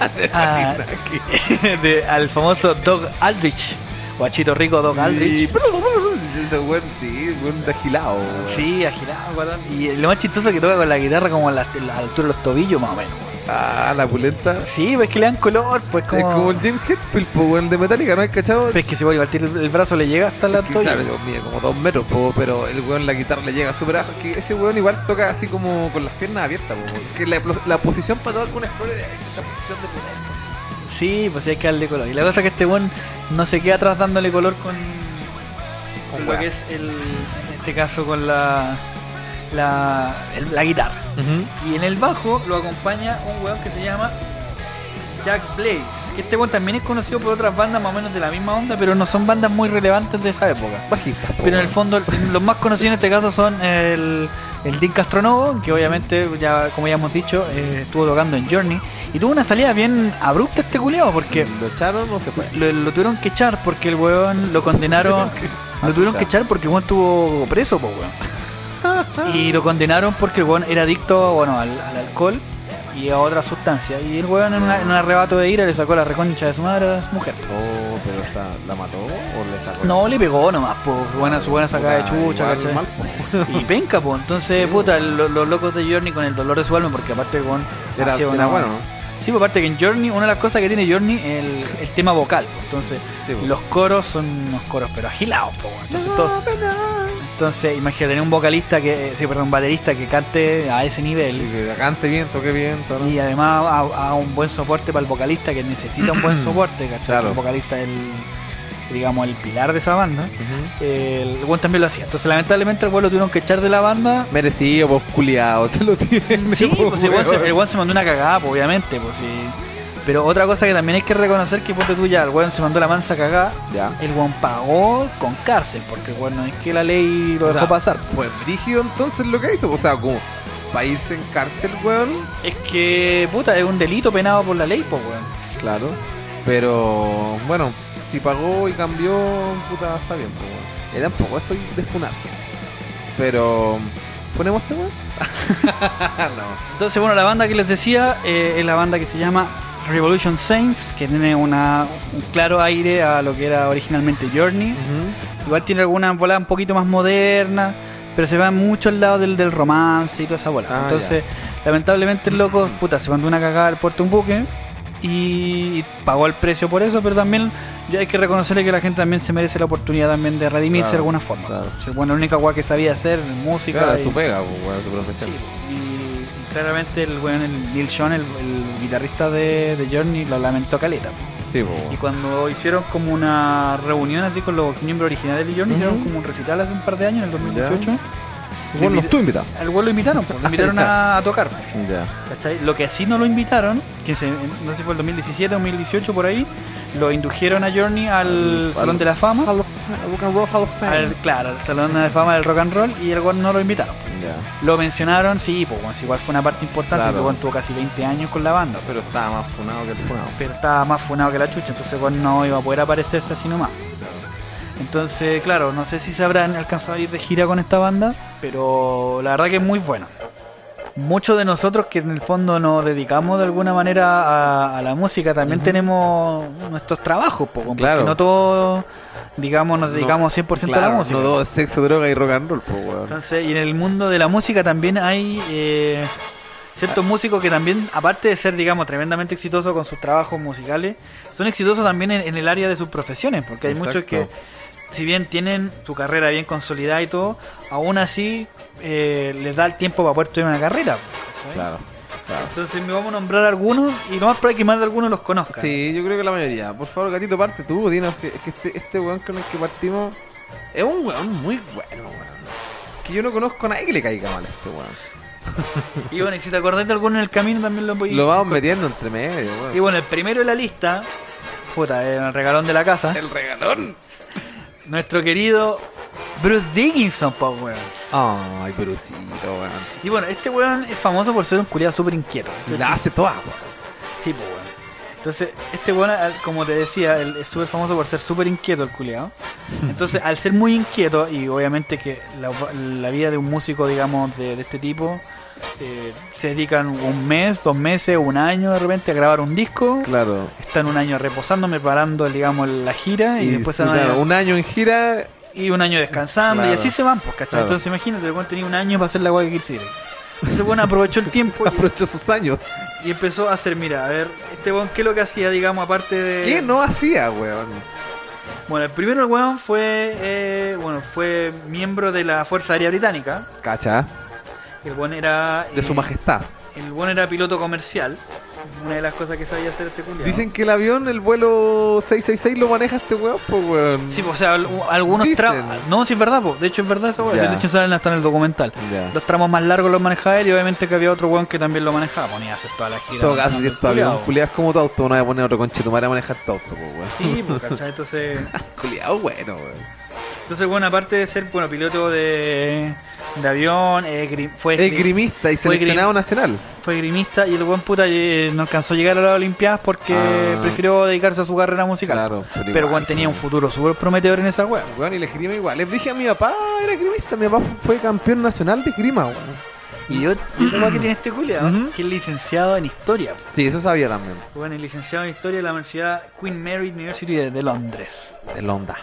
a- de- al famoso Dog Aldrich, guachito rico Dog Aldrich. Sí, ese weón, sí, weón agilado. Sí, agilado. Y lo más chistoso es que toca con la guitarra como a la, a la altura de los tobillos, más o menos. Ah, la pulenta. Sí, pues que le dan color, pues Es como. como el James Hetfield, po, weón, de Metallica, ¿no has cachado? Pues que si voy a partir el, el brazo le llega hasta la Que, toalla. claro, mide como dos metros, po, pero el weón la guitarra le llega súper bajo. Es que ese weón igual toca así como con las piernas abiertas, po, que la, la posición para tocar con Explorer es esa posición de poder. po. Sí, pues sí hay que darle color. Y la cosa es que este weón no se queda atrás dándole color con, con lo weá. que es el. En este caso con la. La, el- la guitarra. Y en el bajo lo acompaña un weón que se llama Jack Blades. Que este weón también es conocido por otras bandas más o menos de la misma onda, pero no son bandas muy relevantes de esa época. Bajista, Pero en el fondo, los más conocidos en este caso son el, el Dean Castronovo, que obviamente, ya como ya hemos dicho, eh, estuvo tocando en Journey. Y tuvo una salida bien abrupta este culiado, porque ¿Lo echaron o se fue? lo, lo tuvieron que echar porque el weón lo condenaron. Lo tuvieron que echar porque el weón estuvo preso, po, weón. Y lo condenaron porque el weón era adicto bueno, al, al alcohol y a otra sustancia. Y el weón en, una- en un arrebato de ira le sacó la reconcha de su madre a su mujer. Oh, pero está, ¿la mató o le sacó? No, le pegó nomás, po, su buena, su buena sacada de chucha, Igual ¿cachai? mal, po. Y penca, pues. Entonces, puta, lo- los locos de Journey con el dolor de su alma, porque aparte el weón Era, hacía era una- bueno, ¿no? Sí, pues aparte que en Journey, una de las cosas que tiene Journey es el, el tema vocal. pues. Entonces, Sí, pues. los coros son unos coros, pero agilados, pues. Entonces, todo- entonces, imagínate tener un vocalista que, eh, sí, perdón, un baterista que cante a ese Y nivel. que cante bien, toque bien, todo. Y además a, a un buen soporte para el vocalista que necesita un buen soporte, ¿cachai? Claro. El vocalista es el, digamos, el pilar de esa banda. El buen también lo hacía. Entonces, lamentablemente, el weón lo tuvieron que echar de la banda. Merecido, pues culiado, se lo tiene. Sí, pues el se, weón se mandó una cagada, pues, obviamente, pues sí. Pero otra cosa que también hay que reconocer que ponte tú ya, el weón se mandó la mansa cagada, Ya. el weón pagó con cárcel, porque el weón no es que la ley lo dejó pasar. Fue brígido entonces lo que hizo. O sea, como para irse en cárcel, weón. Es que, puta, es un delito penado por la ley, pues, weón. Claro. Pero bueno, si pagó y cambió, puta, está bien, pues, weón. Y tampoco soy de funar. Pero. ¿Ponemos este weón? no. Entonces, bueno, la banda que les decía eh, es la banda que se llama Revolution Saints, que tiene una, un claro aire a lo que era originalmente Journey. Igual tiene algunas voladas un poquito más modernas, pero se va mucho al lado del, del romance y toda esa bola. Ah, Entonces, lamentablemente el loco, puta, se mandó una cagada al puerto un buque y pagó el precio por eso, pero también ya hay que reconocerle que la gente también se merece la oportunidad también de redimirse Claro, de alguna forma. claro. O sea, bueno, la única guay que sabía hacer música. Claro, y- su pega, pues, su profesión. y claramente el weón, el Neil Sean, el, el guitarrista de, de Journey, lo lamentó caleta. Sí, pues, Y cuando hicieron como una reunión así con los miembros originales de Journey, hicieron como un recital hace un par de años, en el 2018. Bueno, no estuvo invitado. Al weón lo invitaron, pues, lo invitaron a, a tocar. ¿cachai? Lo que sí no lo invitaron, que se- no sé si fue el 2017 o 2018 por ahí, lo indujeron a Journey al, Al- Salón al- de la Fama. Hall of- Rock and Roll Hall of Fame. al- claro, al Salón de la Fama del Rock and Roll y el no lo invitaron. Lo mencionaron, sí, pues bueno, igual fue una parte importante, Claro. porque tuvo casi 20 años con la banda. Pero estaba más funado que el funado. pero estaba más funado que la chucha, entonces weón no iba a poder aparecerse así nomás. Entonces, claro, no sé si se habrán alcanzado a ir de gira con esta banda, pero la verdad que es muy buena. Muchos de nosotros que en el fondo nos dedicamos de alguna manera a, a la música también tenemos nuestros trabajos, po, porque Claro. no todos, digamos, nos dedicamos 100% a la música. No todo es sexo, droga y rock and roll, weón. Entonces, y en el mundo de la música también hay eh, ciertos músicos que también, aparte de ser, digamos, tremendamente exitosos con sus trabajos musicales, son exitosos también en, en el área de sus profesiones, porque hay muchos que. Si bien tienen su carrera bien consolidada y todo, aún así eh, les da el tiempo para poder tener una carrera. Claro, claro. Entonces, me vamos a nombrar algunos y lo más probable que más de algunos los conozcan. Sí, yo creo que la mayoría. Por favor, gatito, parte tú. Dinos que, es que este, este weón con el que partimos es un weón muy bueno, weón. Que yo no conozco a nadie que le caiga mal a este weón. Y bueno, y si te acordás de alguno en el camino, también lo voy Lo vamos metiendo entre medio, Y bueno, el primero de la lista, puta, el regalón de la casa. El regalón. Nuestro querido Bruce Dickinson, po, weón. Ay, Brucito, weón. Y bueno, este weón es famoso por ser un culiado súper inquieto. Y la hace toda, weón. Sí, po, weón. Entonces, este weón, como te decía, él es súper famoso por ser súper inquieto el culiado. Entonces, al ser muy inquieto, y obviamente que la, la vida de un músico, digamos, de, de este tipo, eh, se dedican un mes, dos meses, un año de repente a grabar un disco. Claro. Están un año reposando, preparando, digamos, la gira, y, después sí, a- claro, un año en gira. y un año descansando, y así se van, pues, ¿cachai? Claro. Entonces, imagínate, el tenía un año para hacer la weá que quisiera. Entonces, bueno, aprovechó el tiempo y- Aprovechó sus años. y empezó a hacer, mira, a ver, este weón, ¿qué es lo que hacía, digamos, aparte de... ¿Qué no hacía, weón? Bueno, el primero el weón fue, eh, bueno, fue miembro de la Fuerza Aérea Británica. Cacha. El weón era... De su eh, majestad. El weón era piloto comercial. Una de las cosas que sabía hacer este culiao. Dicen que el avión, el vuelo 666 lo maneja este weón, pues weón. Sí, o sea, al- algunos tramos... No, sí es verdad, po. de hecho es verdad esa. Ya. De hecho salen hasta en el documental. Los tramos más largos los manejaba él y obviamente que había otro weón que también lo manejaba. Ponía a hacer toda la gira. Todo caso, si esto avión culiado es como tu auto, no voy a poner otro conchetumare a manejar tu auto, pues weón. Sí, pues, ¿cachai? Entonces... Culiado bueno, weón. Entonces, bueno, aparte de ser, bueno, piloto de, de avión, eh, gri- fue, Es gri- grimista y seleccionado nacional. fue grimista y el buen puta eh, no alcanzó a llegar a las Olimpiadas porque Ah. prefirió dedicarse a su carrera musical. Claro, pero Pero igual, Juan tenía un futuro súper prometedor en esa wea. Weón, y la esgrima igual. Les dije a mi papá, era grimista. Mi papá fue campeón nacional de esgrima, weón. Y yo, y otra wea que tiene este culiao, Ujú. que es licenciado en historia. Sí, eso sabía también. Bueno, es licenciado en historia de la Universidad Queen Mary University de, de Londres. El onda.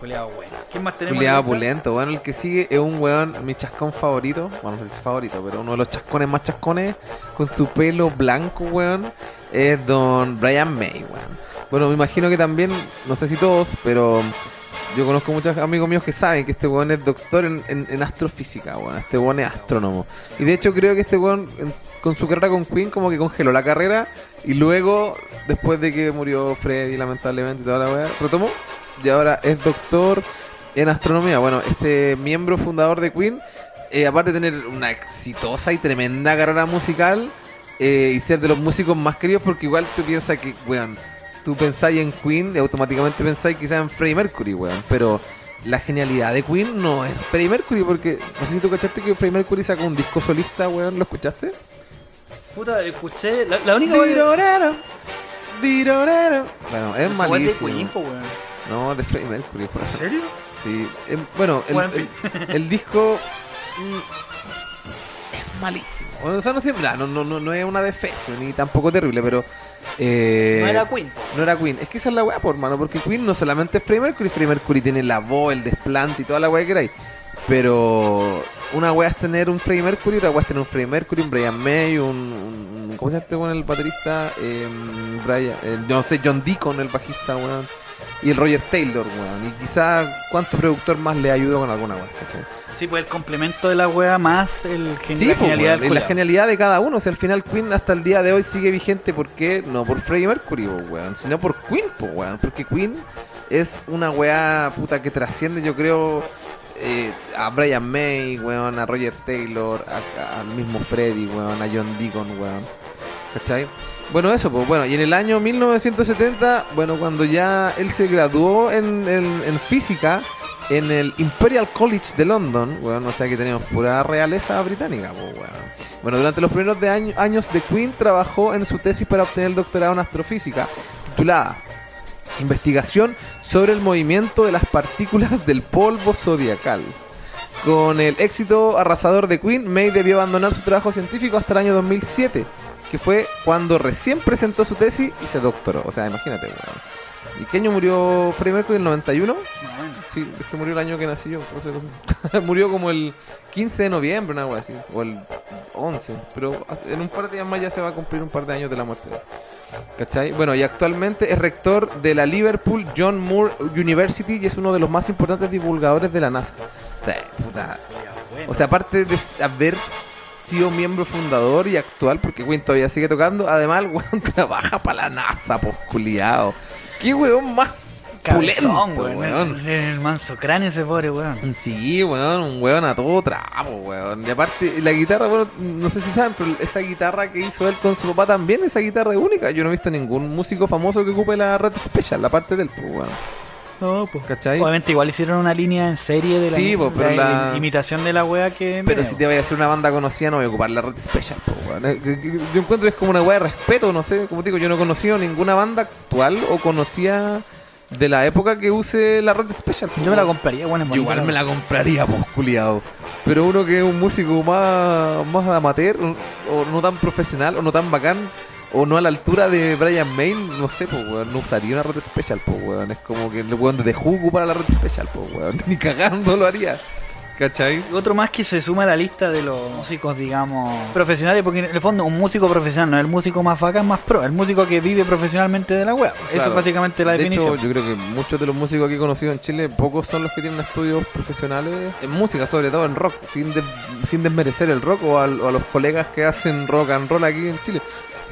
Culiao bueno. ¿Quién más tenemos? Pulento. Bueno, el que sigue es un weón, mi chascón favorito. Bueno, no sé si favorito, pero uno de los chascones más chascones con su pelo blanco, weón, es don Brian May, weón. Bueno, me imagino que también, no sé si todos, pero yo conozco muchos amigos míos que saben que este weón es doctor en, en- en astrofísica, weón. Este weón es astrónomo. Y de hecho creo que este weón, en- con su carrera con Queen, como que congeló la carrera y luego, después de que murió Freddy lamentablemente y toda la weá, retomó y ahora es doctor en astronomía. Bueno, este miembro fundador de Queen, eh, aparte de tener una exitosa y tremenda carrera musical eh, y ser de los músicos más queridos, porque igual tú piensas que, weón, tú pensáis en Queen y automáticamente pensáis quizás en Freddie Mercury, weón, pero la genialidad de Queen no es Freddie Mercury, porque no sé si tú cachaste que Freddie Mercury sacó un disco solista, weón, ¿lo escuchaste? Puta, escuché. La, la única Dirorero, dirorero. Bueno, es malísimo. Queen, po, weón. No, de Freddie Mercury. ¿En serio? Sí, em, bueno, el, Bueno, en el- el disco mm, es malísimo. O sea, no, siempre, no, no, no, no es una defeso ni tampoco terrible, pero. eh, No era Queen. no era Queen. Es que esa es la weá, por hermano, porque Queen no solamente es Freddie Mercury, Freddie Mercury tiene la voz, el desplante y toda la weá que queráis. Pero una weá es tener un Freddie Mercury, otra weá es tener un Freddie Mercury, un Brian May, un. un- ¿Cómo se llama este weón, el baterista? Em, Brian, el- no sé, John Deacon, el bajista, weón. Y el Roger Taylor, weón. Y quizás cuánto productor más le ayudó con alguna weá, ¿cachai? Sí, pues el complemento de la wea más el gen- Sí, la pues, genialidad weón, la genialidad de cada uno. O sea, al final Queen hasta el día de hoy sigue vigente. ¿Por qué? No por Freddie Mercury, po, weón, sino por Queen, po, weón. Porque Queen es una weá puta que trasciende, yo creo, eh, a Brian May, weón, a Roger Taylor, al mismo Freddie, weón, a John Deacon, weón. ¿Cachai? Bueno, eso, pues bueno, y en el año 1970, bueno, cuando ya él se graduó en, en- física en el Imperial College de London, bueno, o sea que tenemos pura realeza británica, pues, weón. Bueno, durante los primeros de año- años de Queen trabajó en su tesis para obtener el doctorado en astrofísica, titulada Investigación sobre el movimiento de las partículas del polvo zodiacal. Con el éxito arrasador de Queen, May debió abandonar su trabajo científico hasta el año 2007, que fue cuando recién presentó su tesis y se doctoró. O sea, imagínate, weón. ¿Y qué año murió Freddie Mercury? ¿El 91? No, bueno. Sí, es que murió el año que nací yo. murió como el 15 de noviembre, una wea así. O el 11. Pero en un par de días más ya se va a cumplir un par de años de la muerte. ¿Cachai? Bueno, y actualmente es rector de la Liverpool John Moore University y es uno de los más importantes divulgadores de la NASA. O sea, puta. O sea, aparte de haber sido miembro fundador y actual, porque Queen todavía sigue tocando, además el weón trabaja para la NASA, pues culiao. ¿Qué weón más Cabezón, pulento, weón. weón? El, el manso cráneo ese pobre weón. Sí, weón, un weón a todo trapo, weón. Y aparte, la guitarra, bueno, no sé si saben, pero esa guitarra que hizo él con su papá también, esa guitarra es única. Yo no he visto ningún músico famoso que ocupe la Red Special, la parte del, pues, weón. No, pues. ¿Cachai? Obviamente igual hicieron una línea en serie de la, Sí, po, pero la- la- imitación de la wea que... Pero si te vayas a hacer una banda conocida, no voy a ocupar la red special, Yo encuentro que es como una weá de respeto, no sé, como te digo, yo no he conocido ninguna banda actual o conocía de la época que use la red special. Yo me la compraría, bueno, es igual me la compraría, pues, culiado. Pero uno que es un músico más, más amateur, o no tan profesional, o no tan bacán, o no a la altura de Brian Main, no sé, pues, weón, no usaría una red special, pues, weón. Es como que el weón de Who ocupara la red special, pues, weón. Ni cagando lo haría. ¿Cachai? Otro más que se suma a la lista de los músicos, digamos, profesionales, porque en el fondo un músico profesional no es el músico más bacán, más pro, el músico que vive profesionalmente de la web. Eso es básicamente la de definición. hecho, yo creo que muchos de los músicos que he conocido en Chile, pocos son los que tienen estudios profesionales en música, sobre todo en rock, sin, de- sin desmerecer el rock o, al- o a los colegas que hacen rock and roll aquí en Chile.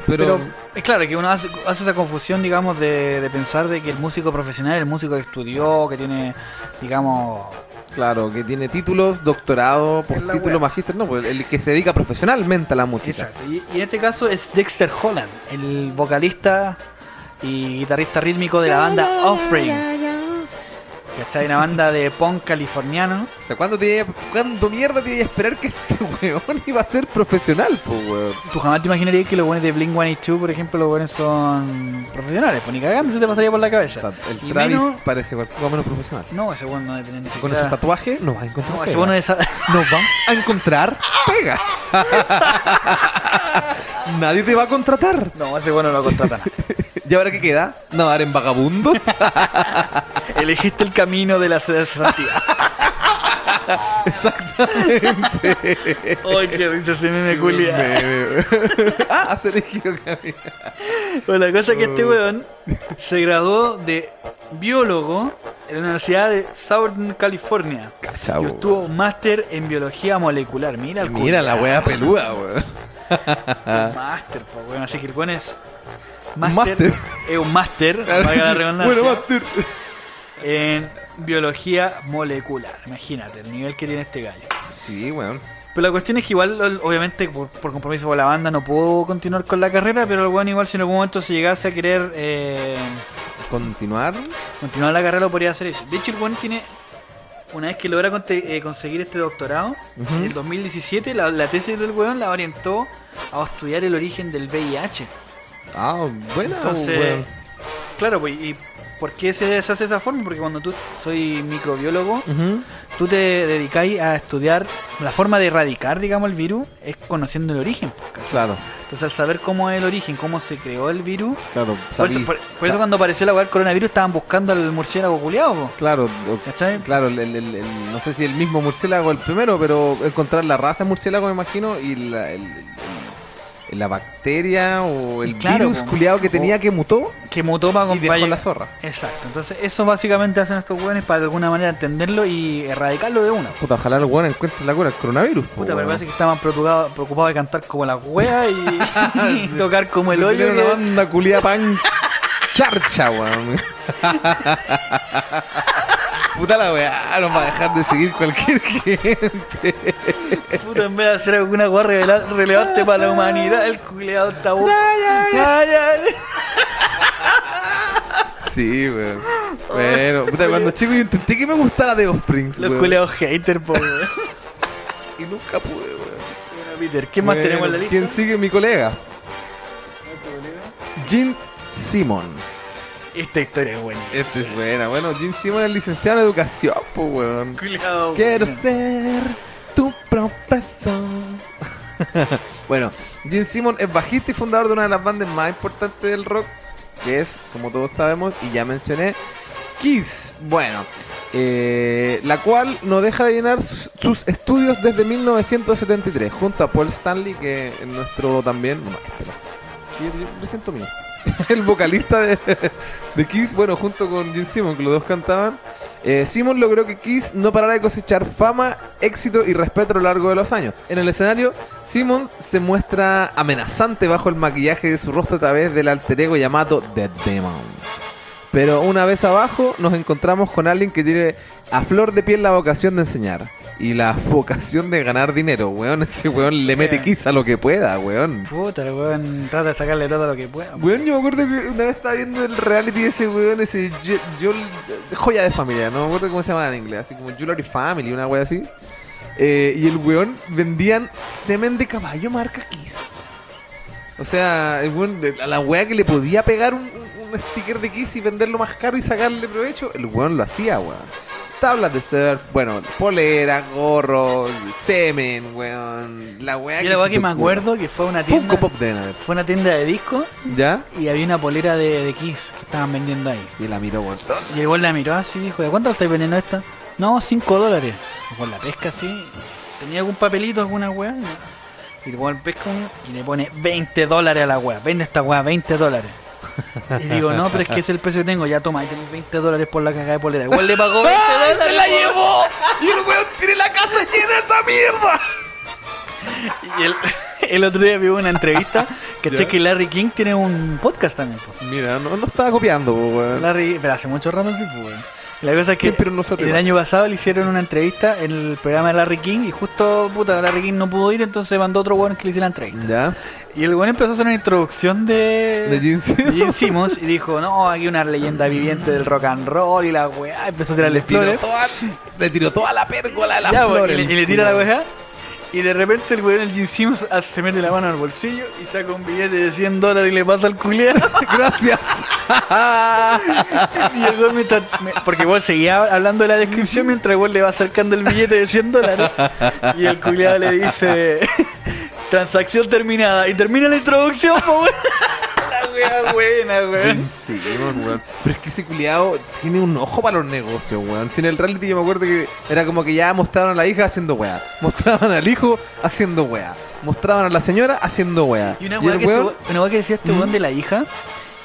Pero, Pero es claro que uno hace, hace esa confusión, digamos, de, de pensar de que el músico profesional es el músico que estudió, que tiene, digamos, claro, que tiene títulos, doctorado, postítulo, magíster, no, pues el que se dedica profesionalmente a la música. Exacto. Y, y en este caso es Dexter Holland, el vocalista y guitarrista rítmico de la banda Offspring. ¿Cachai? Una banda de punk californiano. O sea, ¿cuándo, te, ¿cuándo mierda te iba a esperar que este weón iba a ser profesional, pues, weón? Tú jamás te imaginarías que los buenos de Blink 182, por ejemplo, los buenos son profesionales. Pues ni cagando se te pasaría por la cabeza. el Y Travis menos- parece poco menos profesional. No, ese bueno no debe tener ni Con siquiera- ese tatuaje no vas a encontrar No, pega. ese bueno de esa... no vas a encontrar pega. Nadie te va a contratar. No, ese bueno no lo contrata nada. ¿Y ahora qué queda? ¿Nadar en vagabundos? Elegiste el camino de la santidad. Exactamente. Ay, qué risa ese meme culia. Ah, has elegido camino. Pues la cosa es que este weón se graduó de biólogo en la Universidad de Southern California. Y Cachao. obtuvo un máster en biología molecular. Mira el Mira la culiao. wea peluda, weón. Máster, pues weón. Así que el weón es. Máster. Máster. Es un máster, valga la redundancia, Bueno, Master. En biología molecular. Imagínate el nivel que tiene este gallo. Sí, weón. Pero la cuestión es que igual, obviamente, por, por compromiso con la banda, no pudo continuar con la carrera, pero el weón igual si en algún momento se llegase a querer eh, Continuar. continuar la carrera lo podría hacer eso. De hecho, el weón tiene, una vez que logra eh, conseguir este doctorado, en el 2017 la, la tesis del weón la orientó a estudiar el origen del VIH. Ah, bueno, Entonces, claro, pues, ¿y por qué se, se hace esa forma? Porque cuando tú soy microbiólogo, Ujú. tú te dedicáis a estudiar la forma de erradicar, digamos, el virus, es conociendo el origen. ¿cachai? Claro, Entonces, al saber cómo es el origen, cómo se creó el virus, claro. por eso, por- eso cuando apareció la weá del coronavirus estaban buscando al murciélago culiado, Claro, ¿cachai? claro, el- el- el- el- no sé si el mismo murciélago el primero, pero encontrar la raza murciélago me imagino y la, el- la bacteria o el Claro, virus culiado que tenía que mutó Que mutó para y dejó acompañar. la zorra. Exacto, entonces eso básicamente hacen estos weones para de alguna manera entenderlo y erradicarlo de una. Puta, ojalá el weón encuentre la cura del coronavirus. po, Puta, pero parece que estaban preocupados, preocupados de cantar como la wea y, y tocar como el hoyo. tener una banda culiada pan charcha, weón. Puta la weá, nos va a dejar de seguir cualquier gente. Puta, en vez de hacer alguna weá relevante para la humanidad, el culeado está bu- Ya, ya. Sí, weón. Bueno, puta, cuando chico yo intenté que me gustara The Offsprings, Los weón. culeados hater, po, weón. Y nunca pude, weón. Bueno, Peter, ¿qué más Bueno, tenemos en la lista? ¿Quién sigue? Mi colega. Jim Simmons. Esta historia es buena. Este es buena. Bueno, Jim Simmons es licenciado en educación, pues, weón. Culeado, Quiero ser tu profesor. bueno, Jim Simmons es bajista y fundador de una de las bandas más importantes del rock, que es, como todos sabemos, y ya mencioné, Kiss. Bueno, eh, la cual no deja de llenar sus, sus estudios desde 1973, junto a Paul Stanley, que es nuestro también. No. Sí, yo me siento mío. El vocalista de, de Kiss, bueno, junto con Jim Simmons, que los dos cantaban. Eh, Simon logró que Kiss no parara de cosechar fama, éxito y respeto a lo largo de los años. En el escenario, Simmons se muestra amenazante bajo el maquillaje de su rostro a través del alter ego llamado The Demon. Pero una vez abajo nos encontramos con alguien que tiene a flor de piel la vocación de enseñar. Y la vocación de ganar dinero, weón. Ese weón le mete quizá lo que pueda, weón. Puta, el weón trata de sacarle todo lo que pueda. Weón, yo me acuerdo que una vez estaba viendo el reality de ese weón, ese yo, yo- joya de familia, no me acuerdo cómo se llama en inglés, así como Jewelry Family, una wea así. Eh, y el weón vendían semen de caballo marca Kiss. O sea, el weón, a la wea que le podía pegar un, un- un sticker de Kiss y venderlo más caro y sacarle provecho, el weón lo hacía, weón. Tablas de surf, bueno, polera, gorro, semen, weón. La wea Y la weá que me acuerdo que fue una tienda. Funko Pop de. Fue una tienda de discos ¿Ya? y había una polera de, de Kiss que estaban vendiendo ahí. Y la miró, weón. Y el weón la miró así y dijo, ¿de cuánto estáis vendiendo esta? No, 5 dólares. Con la pesca así. ¿Tenía algún papelito, alguna weá? Y el weón pesca y le pone 20 dólares a la weá. Vende esta weá, 20 dólares. Y digo, no, pero es que es el precio que tengo. Ya toma, ahí tenés 20 dólares por la cagada de polera. Igual le pagó 20 dólares. ¡Se la llevó! ¡Y el weón tiene la casa llena de esa mierda! Y el, el otro día vi una entrevista que sé que Larry King tiene un podcast también. po. Mira, no, no estaba copiando, po, weón. Larry, pero hace mucho rato sí, pues, weón. La cosa es que el año pasado le hicieron una entrevista en el programa de Larry King y justo, puta, Larry King no pudo ir, entonces mandó otro weón que le hiciera la entrevista. ¿Ya? Y el weón empezó a hacer una introducción de... De Gene Simmons. y dijo, no, aquí una leyenda viviente del rock and roll y la weá, empezó a tirarle Le tiró, flores. toda, le tiró toda la pérgola de las Ya, weón, flores. y, le, y le tira la weá. Y de repente el weón, el Gene Simmons, hace- se mete la mano al bolsillo y saca un billete de 100 dólares y le pasa al culiado. Gracias. Y el weón mientras- me- porque vos seguía hablando de la descripción mientras weón le va acercando el billete de 100 dólares. Y el culiado le dice: Transacción terminada. Y termina la introducción, po, wea buena, weón. Sí, weón, weón. Pero es que ese culiado tiene un ojo para los negocios, weón. Si en el reality yo me acuerdo que era como que ya mostraron a la hija haciendo weá. Mostraban al hijo haciendo weá. Mostraban a la señora haciendo weá. Y una weá que, weón- este- una weá que decía este weón de la hija.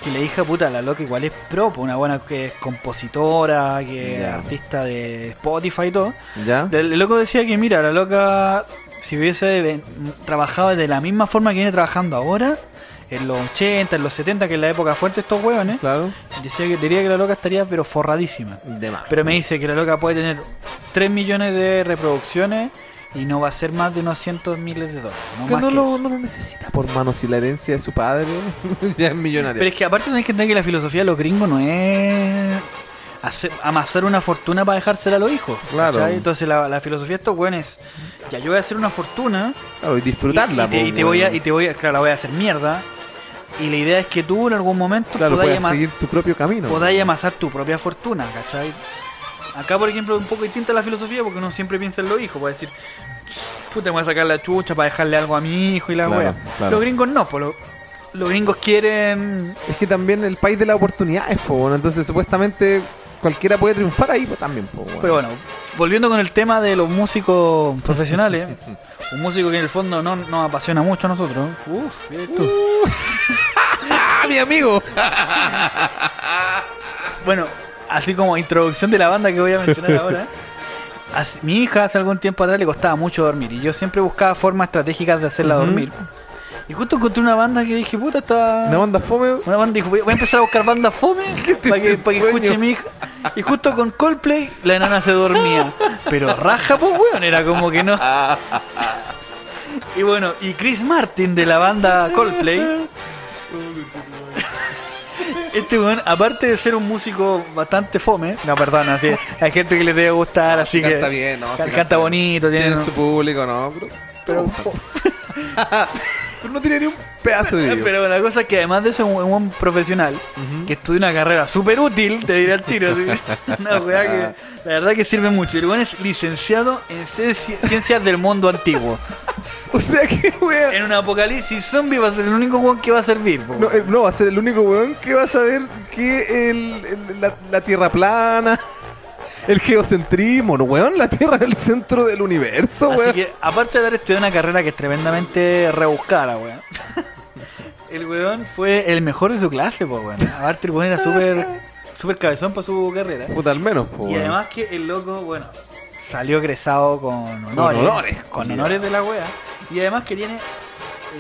Que la hija puta, la loca igual es pro, po, una buena que es compositora, que es artista de Spotify y todo. ¿Ya? El, el loco decía que, mira, la loca, si hubiese trabajado de la misma forma que viene trabajando ahora, en los 80, en los 70, que es la época fuerte de estos hueones, Claro. decía que, diría que la loca estaría pero forradísima. De más. Pero me dice que la loca puede tener 3 millones de reproducciones y no va a ser más de unos cientos miles de dólares. No que más no que lo, eso. no lo necesita por mano si la herencia de su padre ya es millonaria. Pero es que aparte tenés que entender que la filosofía de los gringos no es hacer- amasar una fortuna para dejársela a los hijos. Claro. ¿cachai? Entonces la, la filosofía de estos hueones, ya yo voy a hacer una fortuna Claro, y disfrutarla. Y, y te, y te voy a, y te voy a, claro, la voy a hacer mierda. Y la idea es que tú en algún momento Claro, podáis, seguir tu propio camino. podáis amasar tu propia fortuna, ¿cachai? Acá, por ejemplo, es un poco distinta la filosofía porque uno siempre piensa en los hijos. Puede decir, puta, me voy a sacar la chucha para dejarle algo a mi hijo y la Claro, wea. claro. Los gringos no, pues, los, los gringos quieren. Es que también el país de las oportunidades, po, bueno, entonces supuestamente cualquiera puede triunfar ahí, pues también, po, bueno. Pero bueno, volviendo con el tema de los músicos profesionales, un músico que en el fondo no nos apasiona mucho a nosotros. Uf, tú. ¡Ah, mi amigo! Bueno, así como introducción de la banda que voy a mencionar ahora. mi hija hace algún tiempo atrás le costaba mucho dormir y yo siempre buscaba formas estratégicas de hacerla dormir. Y justo encontré una banda que dije, puta, está... Una banda fome, Una banda dijo, voy a empezar a buscar bandas fome para que, para que escuche mi hija. Y justo con Coldplay la enana se dormía. Pero raja, pues weón, era como que no. Y bueno, y Chris Martin de la banda Coldplay. Este weón, aparte de ser un músico bastante fome, no, perdón, así, hay gente que le debe gustar, así sí que canta bien, ¿no? ca- Sí canta, bonito, tiene, Tiene su público, ¿no? Pero, pero, pero no tiene ni un pedazo de ello. pero la cosa es que además de eso es un, un buen profesional que estudia una carrera súper útil, te diré al tiro, así, una weá que la verdad que sirve mucho. El weón es licenciado en ci- ciencias del mundo antiguo. O sea que, weón. En un apocalipsis zombie va a ser el único weón que va a servir. No, eh, no, va a ser el único weón que va a saber que el, el- la, la tierra plana, el geocentrismo, no, weón, la tierra es el centro del universo, Así weón. que, aparte de haber estudiado una carrera que es tremendamente rebuscada, weón. El weón fue el mejor de su clase, pues, weón. Aparte, el weón era súper súper cabezón para su carrera. Puta, al menos, po, Y weón. además que el loco, bueno, salió egresado con honores. honores, Con honores de la wea. Y además que tiene,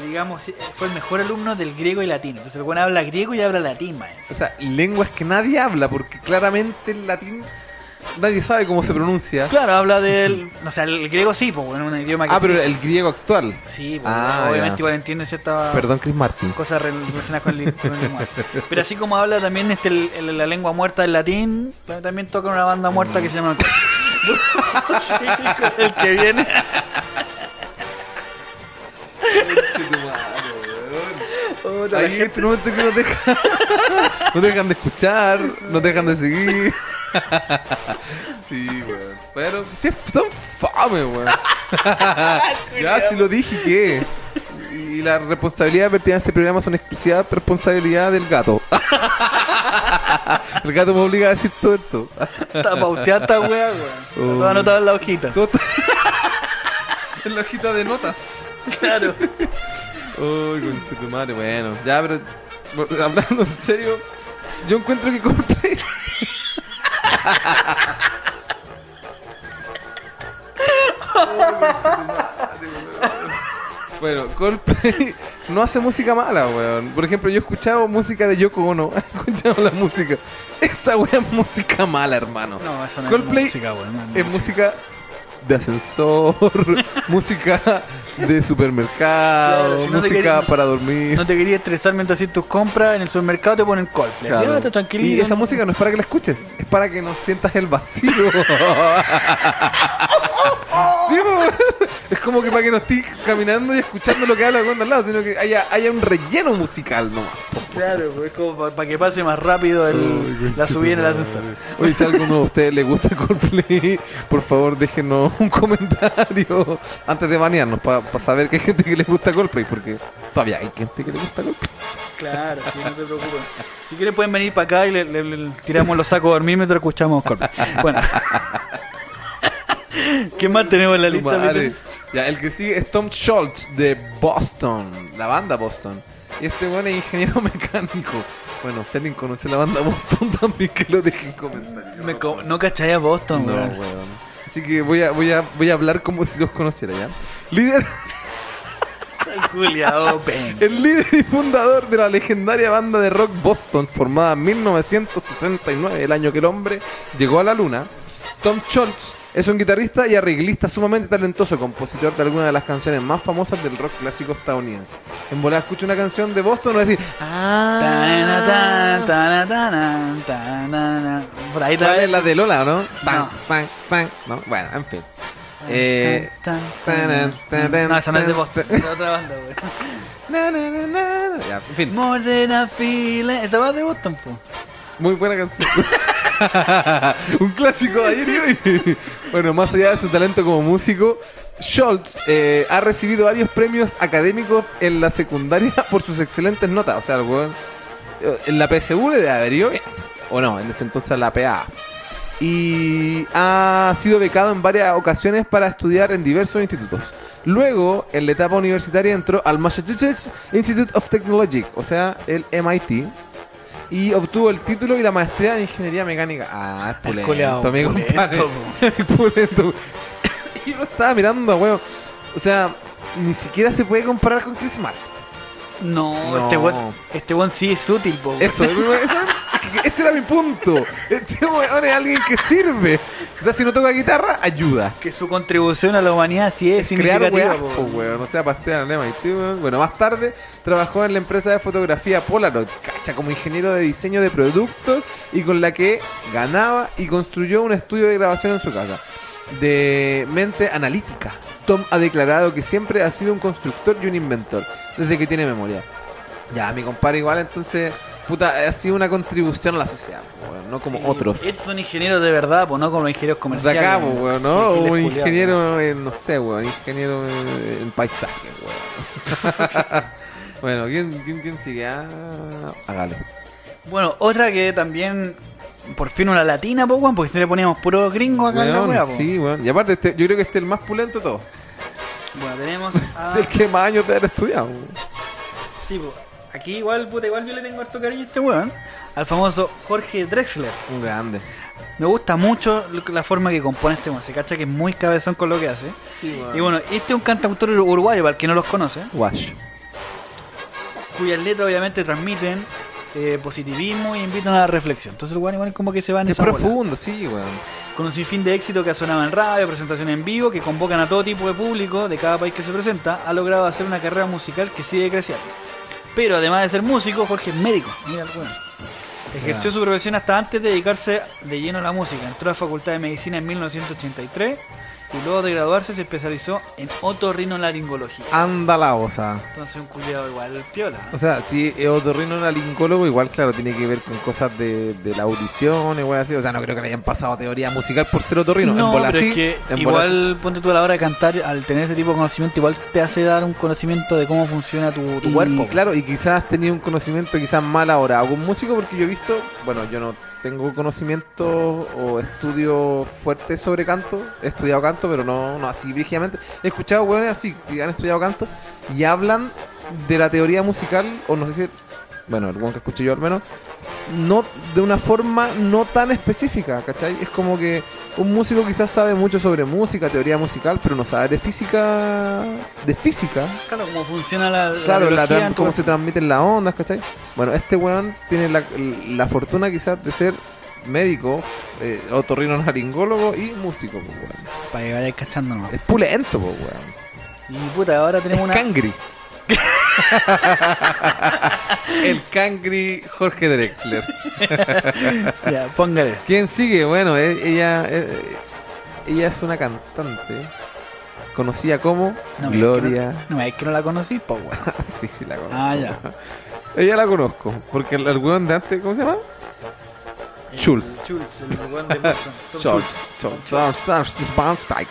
digamos, eh, fue el mejor alumno del griego y latino. Entonces el weón habla griego y habla latín, maestro. O sea, lenguas que nadie habla, porque claramente el latín nadie sabe cómo se pronuncia. Claro, habla del. O sea, el griego sí, pues, bueno, un idioma que. Ah, pero el griego actual. Sí, pues, Ah, obviamente ya. igual entiende ciertas Perdón, Chris Martin. cosas rel- relacionadas con el, con el lenguaje. Pero así como habla también este, el- el- la lengua muerta del latín, también toca una banda muerta que se llama. Sí, con el que viene. Ahí en este momento que nos dejan, nos dejan de escuchar, nos dejan de seguir. Sí, weón. Pero sí, son fame, weón. ya, si lo dije, ¿qué? Y la responsabilidad vertida en este programa son exclusiva responsabilidad del gato. El gato me obliga a decir todo esto. Está pauteada esta wea, weón. Está Oh. todo anotado en la hojita. Todo en la hojita de notas. Claro. Uy, conche tu madre, bueno. Ya, pero hablando en serio, yo encuentro que Coldplay. Bueno, Coldplay no hace música mala, weón. Por ejemplo, yo he escuchado música de Yoko Ono. He escuchado la música. Esa weón es música mala, hermano. No, eso no Coldplay es música, weón. no Es música de ascensor, música de supermercado, Claro, si no te música para dormir. No te querías estresar mientras haces tus compras en el supermercado te ponen Coldplay. Claro. Y esa música no es para que la escuches, es para que no sientas el vacío. Sí, es como que para que no estés caminando y escuchando lo que habla el al lado, sino que haya, haya un relleno musical nomás. Claro, pues es como para que pase más rápido el- la subida en el ascensor. Oye, si a alguno de ustedes le gusta Coldplay, por favor déjenos un comentario antes de banearnos para saber que hay gente que le gusta Coldplay, porque todavía hay gente que le gusta Coldplay. Claro, sí, no te preocupes. Si quieren pueden venir para acá y le, le- le tiramos los sacos de dormir mientras escuchamos Coldplay. Bueno. ¿Qué más tenemos en la lista? madre. Ya, el que sigue es Tom Schultz de Boston, la banda Boston. Y este bueno es ingeniero mecánico. Bueno, si alguien conoce la banda Boston también que lo deje en comentarios. Me co- no cachai a Boston, No, weón. weón. Así que voy a, voy a, voy a hablar como si los conociera ya. Líder, El líder y fundador de la legendaria banda de rock Boston, formada en 1969, el año que el hombre llegó a la luna. Tom Schultz es un guitarrista y arreglista sumamente talentoso, compositor de algunas de las canciones más famosas del rock clásico estadounidense. En volada escucha una canción de Boston a decir, ah. Por ahí ¿cuál está. es la de Lola, no? No. no, bueno, en fin. Eh, Tan, tan, tan. No, esa no es de Boston, es de otra banda, na, na, na. Ya, en fin. More than a feeling. Esa va de Boston, po. Muy buena canción. Un clásico de ayer y hoy. Bueno, más allá de su talento como músico, Schultz eh, ha recibido varios premios académicos en la secundaria por sus excelentes notas. O sea, el weón, eh, en la PSU le debe haber ido. O no, en ese entonces la PA. Y ha sido becado en varias ocasiones para estudiar en diversos institutos. Luego, en la etapa universitaria, entró al Massachusetts Institute of Technology, o sea, el MIT, y obtuvo el título y la maestría en ingeniería mecánica. Ah, es pulento, pulento, yo lo estaba mirando, weón. O sea, ni siquiera se puede comparar con Chris Martin. No, No. este weón este weón sí es útil, po. Eso, eso- ese era mi punto. Este weón es alguien que sirve. O sea, si no toca guitarra, ayuda. Que su contribución a la humanidad sí es Crear significativa, weas, po. po, weón. O sea, pastea en el MIT, weón. Bueno, más tarde trabajó en la empresa de fotografía Polaroid, cacha, como ingeniero de diseño de productos y con la que ganaba y construyó un estudio de grabación en su casa. De mente analítica. Tom ha declarado que siempre ha sido un constructor y un inventor, desde que tiene memoria. Ya, mi compadre igual, entonces, puta, ha sido una contribución a la sociedad, weón, no como Sí, otros. Estos son ingenieros de verdad, pues no como ingenieros De comerciales. acá, pues, weón, ¿no? O un ingeniero en, no sé, weón, ingeniero en, en paisaje, weón. bueno, ¿quién, quién, quién sigue? Ah, hágalo. Bueno, otra que también, por fin una latina, pues, weón, porque si le poníamos puro gringo acá en la wea, po. sí, weón. Y aparte, este, yo creo que este es el más pulento de todos. Bueno, tenemos a... El que más años de haber estudiado. weón. Sí, po. Aquí igual, puta, igual yo le tengo harto cariño a este weón. Al famoso Jorge Drexler. Un grande. Me gusta mucho la forma que compone este weón. Se cacha que es muy cabezón con lo que hace. Sí, weón. Y bueno, este es un cantautor uruguayo, para el que no los conoce, Wash. cuyas letras obviamente transmiten eh, positivismo y invitan a la reflexión. Entonces el weón igual como que se va en Es esa bola. profundo, sí, weón. Con un sinfín de éxito que ha sonado en radio, presentaciones en vivo, que convocan a todo tipo de público de cada país que se presenta, ha logrado hacer una carrera musical que sigue creciendo. Pero además de ser músico, Jorge es médico. Mira el weón. Ejerció su profesión hasta antes de dedicarse de lleno a la música. Entró a la Facultad de Medicina en 1983 y luego de graduarse se especializó en otorrinolaringología. Anda la osa. Entonces un cuidado igual piola. O sea, si es otorrinolaringólogo, igual, claro, tiene que ver con cosas de, de la audición y así. O sea, no creo que le hayan pasado teoría musical por ser otorrino. No, en bola pero sí, es que en bola igual, ponte tú a la hora de cantar, al tener ese tipo de conocimiento, igual te hace dar un conocimiento de cómo funciona tu, tu y, cuerpo. Claro, y quizás tenía un conocimiento quizás mal ahora. Algún músico, porque yo he visto, bueno, yo no tengo conocimiento o estudio fuerte sobre canto. He estudiado canto, pero no, no así brígidamente. He escuchado weones así que han estudiado canto y hablan de la teoría musical, o no sé si, bueno, el que escuché yo al menos, no de una forma no tan específica, ¿cachai? Es como que un músico quizás sabe mucho sobre música, teoría musical, pero no sabe de física, de física, Claro, cómo funciona la, la Claro, la tu cómo se transmiten las ondas, ¿cachai? Bueno, este weón tiene la, la fortuna quizás de ser médico, eh, otorrinolaringólogo y músico, pues, weón. Para que vayáis cachando nomás. Es pulento, pues, weón. Y puta, ahora tenemos una. Cangri. El Cangri Jorge Drexler. ya, póngale. ¿Quién sigue? Bueno, eh, ella, eh, ella es una cantante conocida como No, Gloria. No me es que no la conocí, pues weón. sí, sí, la conozco. Ah, ya. Ella la conozco, porque el, el weón de antes, ¿cómo se llama? Schulz. Schulz, el weón de Schulz, Schulz. Schulz, Schulz, Schulz, Bahnsteig.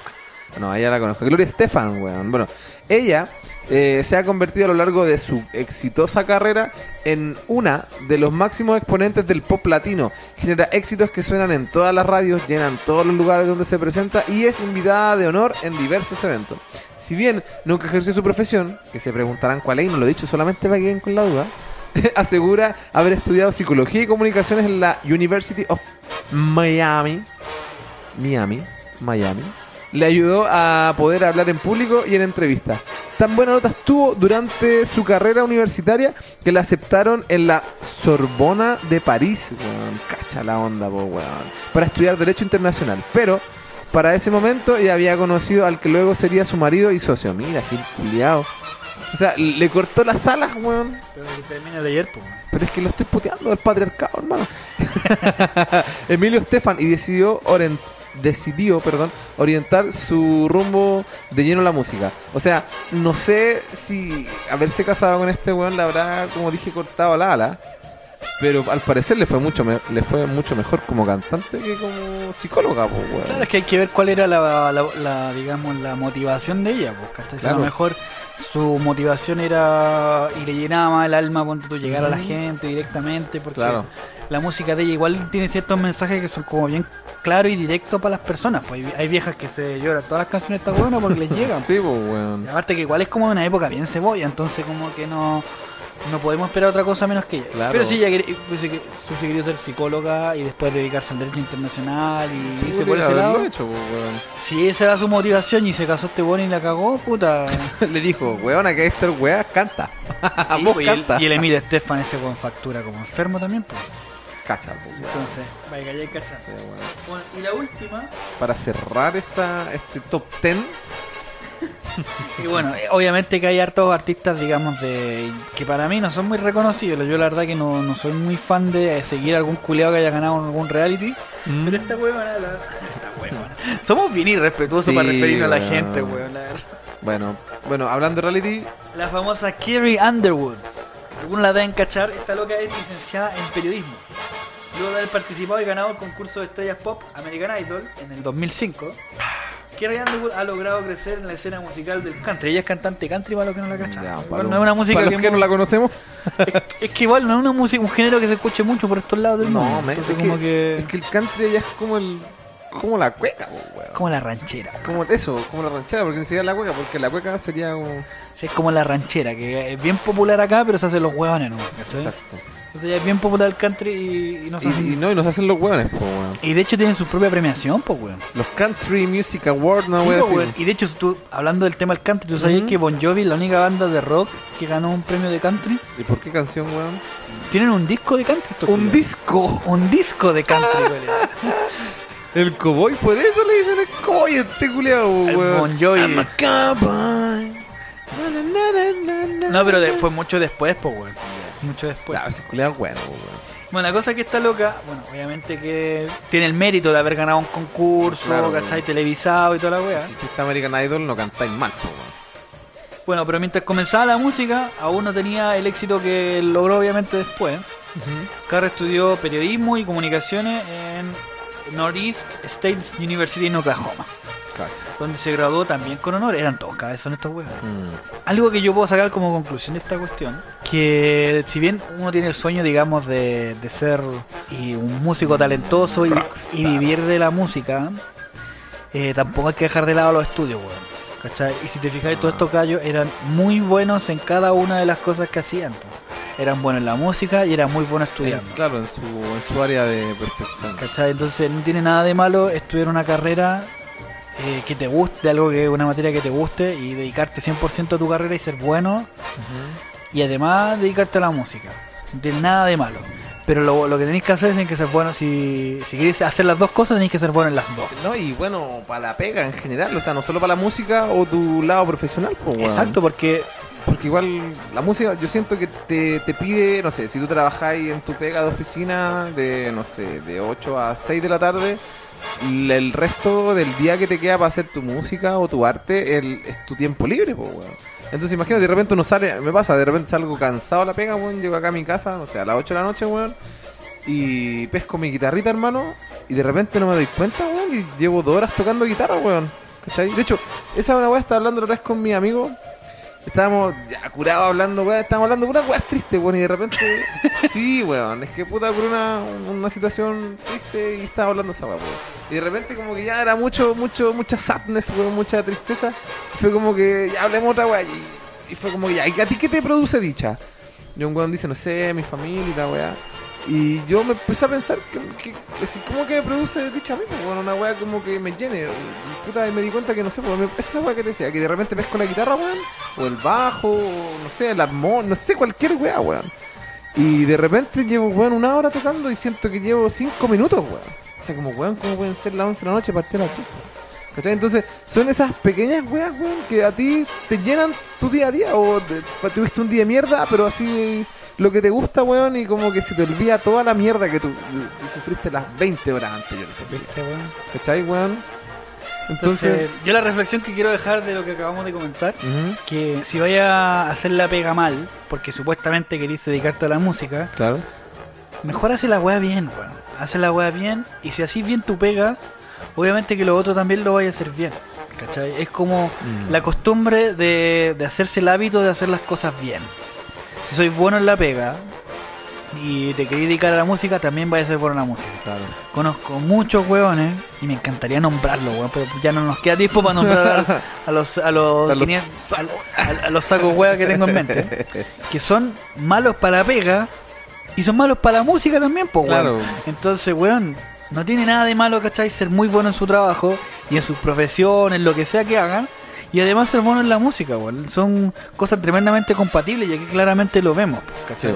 Bueno, ella la conozco. Gloria Stefan, weón. Bueno, ella eh, se ha convertido a lo largo de su exitosa carrera en una de los máximos exponentes del pop latino. Genera éxitos que suenan en todas las radios, llenan todos los lugares donde se presenta y es invitada de honor en diversos eventos. Si bien nunca ejerció su profesión, que se preguntarán cuál es, y no lo he dicho solamente para que queden con la duda, asegura haber estudiado psicología y comunicaciones en la University of Miami. Miami, Miami. Le ayudó a poder hablar en público y en entrevistas. Tan buena nota estuvo durante su carrera universitaria que la aceptaron en la Sorbona de París, weón. Cacha la onda, po, weón. Para estudiar Derecho Internacional. Pero para ese momento ella había conocido al que luego sería su marido y socio. Mira, Gil culiao. O sea, le cortó las alas, weón. Pero que termine de ayer, weón. Pero es que lo estoy puteando, el patriarcado, hermano. Emilio Estefan y decidió oren- decidió, perdón, orientar su rumbo de lleno a la música. O sea, no sé si haberse casado con este weón le habrá, como dije, cortado la ala. Pero al parecer le fue mucho me- le fue mucho mejor como cantante que como psicóloga, pues, weón. Claro, es que hay que ver cuál era la, la- la, digamos, la motivación de ella, pues, ¿cachai? A lo mejor su motivación era y le llenaba más el alma ponte tú llegar a la gente directamente, porque Claro. la música de ella igual tiene ciertos mensajes que son como bien claros y directos para las personas. Pues hay, viejas que se lloran todas las canciones de esta buena porque les llegan. Sí, pues. Y aparte que igual es como una época bien cebolla, entonces como que no, no podemos esperar otra cosa menos que ella. Claro. Pero si ella quería, que- hubiese querido ser psicóloga y después dedicarse al derecho internacional y irse por ese lado. hecho, pues, weón. Si esa era su motivación y se casó este bueno y la cagó, puta. Le dijo, weona, que este weá canta. Sí, Vos pues, y, el, canta. y el Emilio Estefan ese con factura como enfermo también, pues. Cacha, pues. Entonces, vaya, ya hay cachar. Sí. Bueno, y la última, para cerrar esta, este top 10. y bueno, eh, obviamente que hay hartos artistas, digamos, de que para mí no son muy reconocidos. Yo la verdad que no, no soy muy fan de seguir algún culeado que haya ganado algún reality. Pero esta huevona, la... esta huevona. Somos bien irrespetuosos Sí, para referirnos a la gente, weón. Bueno, bueno, hablando de reality, La famosa Carrie Underwood. Algunos la deben cachar. Esta loca es licenciada en periodismo. Luego de haber participado y ganado el concurso de estrellas pop American Idol en el 2005, Carrie Underwood ha logrado crecer en la escena musical del country. Ella es cantante country, para los que no la cachan. ya, Igual para no es una música para que, los que no la conocemos, es que igual no es una música, un género que se escuche mucho por estos lados del no, mundo. es, que, como que, es que el country ya es como el como la cueca, weón. como la ranchera. Como eso, como la ranchera, porque ni siquiera la cueca, porque la cueca sería como. Sí, es como la ranchera, que es bien popular acá, pero se hacen los hueones, ¿no? Exacto. Entonces ya es bien popular el country y, y no se Y, hacen- y no, y nos hacen los hueones, po, weón. Y de hecho tienen su propia premiación, pues, weón. Los Country Music Awards, no Sí, voy a po, decir. weón. Y de hecho, tú, hablando del tema del country, ¿tú sabías que Bon Jovi, la única banda de rock que ganó un premio de country? ¿Y por qué canción, weón? Tienen un disco de country. Un disco. Un disco de country, weón. El cowboy, por eso le dicen el cowboy a este culiao, weón. Bon Jovi. I'm a cowboy. No, pero fue mucho después, pues, weón. Mucho después. Claro, ese culiao es bueno. Bueno, la cosa que está loca, bueno, obviamente que tiene el mérito de haber ganado un concurso, Claro. ¿cachai? Televisado y toda la weá. Si fuiste American Idol, no cantáis mal, po. Bueno, pero mientras comenzaba la música, aún no tenía el éxito que logró obviamente después. Carr estudió periodismo y comunicaciones en Northeast States University en Oklahoma, Donde se graduó también con honor. Eran todos cabezones estos weones. Mm. Algo que yo puedo sacar como conclusión de esta cuestión, que si bien uno tiene el sueño, digamos, de, de ser y un músico talentoso y, y vivir de la música, eh, tampoco hay que dejar de lado los estudios, weón. ¿Cachai? Y si te fijáis, todos estos gallos eran muy buenos en cada una de las cosas que hacían. po. Eran buenos en la música y eran muy buenos estudiando. Es- Claro, en su, en su área de perfección. ¿Cachai? Entonces no tiene nada de malo estudiar una carrera eh, que te guste, algo que una materia que te guste y dedicarte 100% a tu carrera y ser bueno y además dedicarte a la música. No tiene nada de malo. Pero lo, lo que tenéis que hacer es que ser bueno. Si, si queréis hacer las dos cosas, tenéis que ser bueno en las dos. No, y bueno, para la pega en general, o sea, no solo para la música o tu lado profesional, pues. Exacto, porque Porque igual la música, yo siento que te, te pide, no sé, si tú trabajáis en tu pega de oficina de, no sé, de 8 a 6 de la tarde, el resto del día que te queda para hacer tu música o tu arte el- es tu tiempo libre, pues. Entonces imagínate, de repente uno sale, me pasa, de repente salgo cansado a la pega, weón, llego acá a mi casa, no sé, a las 8 de la noche, weón, y pesco mi guitarrita, hermano, y de repente no me doy cuenta, weón, y llevo dos horas tocando guitarra, weón. ¿Cachai? De hecho, esa es una weá, estaba hablando la otra vez con mi amigo, Estábamos ya curados hablando, weón. Estábamos hablando de una weá triste, weón. Y de repente, sí, weón. Es que puta por una, una situación triste y estaba hablando esa weá, weón. Y de repente, como que ya era mucho, mucho, mucha sadness, weón. Mucha tristeza. Y fue como que ya hablemos otra weá. Y, y fue como que ya, ¿y a ti qué te produce dicha? Y un weón dice, no sé, mi familia y la weá. Y yo me empecé a pensar que, que, que ¿cómo que me produce dicha? Pues, bueno, una weá como que me llene. Puta, y me di cuenta que no sé, pues, me- esa weá que te decía, que de repente pesco la guitarra, weón, o el bajo, o no sé, el armón, no sé, cualquier weá, weón. Y de repente llevo, weón, una hora tocando y siento que llevo cinco minutos, weón. O sea, como, weón, ¿cómo pueden ser las 11 de la noche partir aquí? ¿Cachai? Entonces, son esas pequeñas weas, weón, que a ti te llenan tu día a día. O de- tuviste un día de mierda, pero así lo que te gusta, weón, y como que se te olvida toda la mierda que tú que sufriste las 20 horas anteriores. ¿Viste, weón? ¿Cachai, weón? Entonces, Entonces, yo la reflexión que quiero dejar de lo que acabamos de comentar, que si vaya a hacer la pega mal, porque supuestamente queréis dedicarte a la música, claro. mejor hace la weá bien, weón. Hace la weá bien, y si así bien tu pega, obviamente que lo otro también lo vaya a hacer bien. ¿Cachai? Es como Mm. la costumbre de, de hacerse el hábito de hacer las cosas bien. Si sois bueno en la pega y te queréis dedicar a la música, también vais a ser bueno en la música. Claro. Conozco muchos hueones y me encantaría nombrarlos, weón, pero ya no nos queda tiempo para nombrar a, a los a los, A los 500 a, a- a los sacos hueá que tengo en mente, que son malos para la pega y son malos para la música también, pues, weón. Claro. Entonces, weón, no tiene nada de malo, ¿cachai? Ser muy bueno en su trabajo y en sus profesiones, lo que sea que hagan. Y además ser bueno en la música, weón. Son cosas tremendamente compatibles y aquí claramente lo vemos, Sí.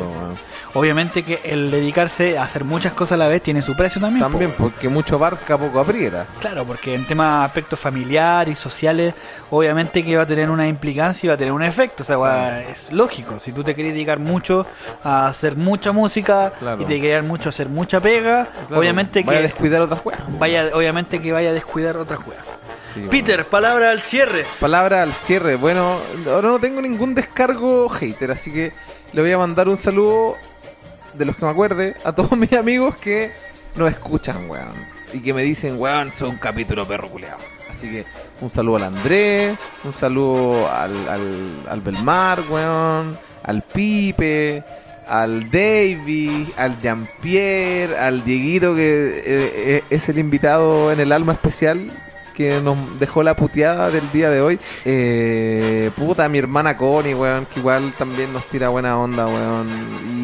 Obviamente que el dedicarse a hacer muchas cosas a la vez tiene su precio también. También, po, porque mucho abarca, poco aprieta. Claro, porque en temas aspectos familiares y sociales, obviamente que va a tener una implicancia y va a tener un efecto. O sea, es lógico. Si tú te querés dedicar mucho a hacer mucha música Claro. y te querés mucho a hacer mucha pega, Claro, obviamente vaya a que descuidar otras vaya, obviamente que vaya a descuidar otra juega. Sí. Peter, palabra al cierre. Palabra al cierre. Bueno, ahora no tengo ningún descargo hater, así que le voy a mandar un saludo de los que me acuerde a todos mis amigos que nos escuchan, weón. Y que me dicen, weón, son un capítulo perro culeado. Así que un saludo al Andrés, un saludo al, al, al Belmar, weón, al Pipe, al Davy, al Jean-Pierre, al Dieguito, que eh, eh, es el invitado en el alma especial que nos dejó la puteada del día de hoy. Eh, puta, mi hermana Connie, weón, que igual también nos tira buena onda, weón.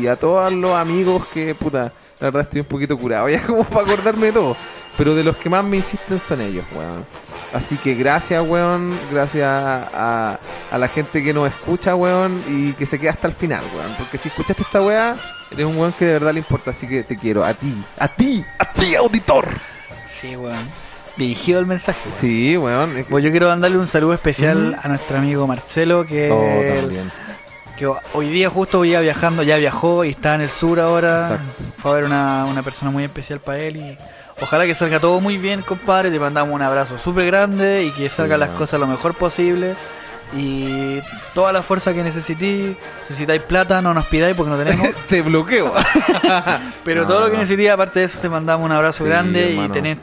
Y a todos los amigos que, puta, la verdad estoy un poquito curado, ya como para acordarme de todo. Pero de los que más me insisten son ellos, weón. Así que gracias, weón. Gracias a, la gente que nos escucha, weón. Y que se queda hasta el final, weón. Porque si escuchaste esta weá, eres un weón que de verdad le importa. Así que te quiero. A ti. A ti. A ti, auditor. Sí, weón. Dirigido el mensaje. Sí, weón. que- Pues yo quiero mandarle un saludo especial a nuestro amigo Marcelo, que, Oh, también. que hoy día justo iba viajando, ya viajó y está en el sur ahora. Exacto. Fue a ver una, una persona muy especial para él y ojalá que salga todo muy bien, compadre. Te mandamos un abrazo súper grande y que salgan las cosas lo mejor posible. Y toda la fuerza que necesitéis, si necesitáis plata, no nos pidáis porque no tenemos. Te bloqueo. Pero No, todo lo que necesitéis, aparte de eso, te mandamos un abrazo Sí, grande hermano. y tenés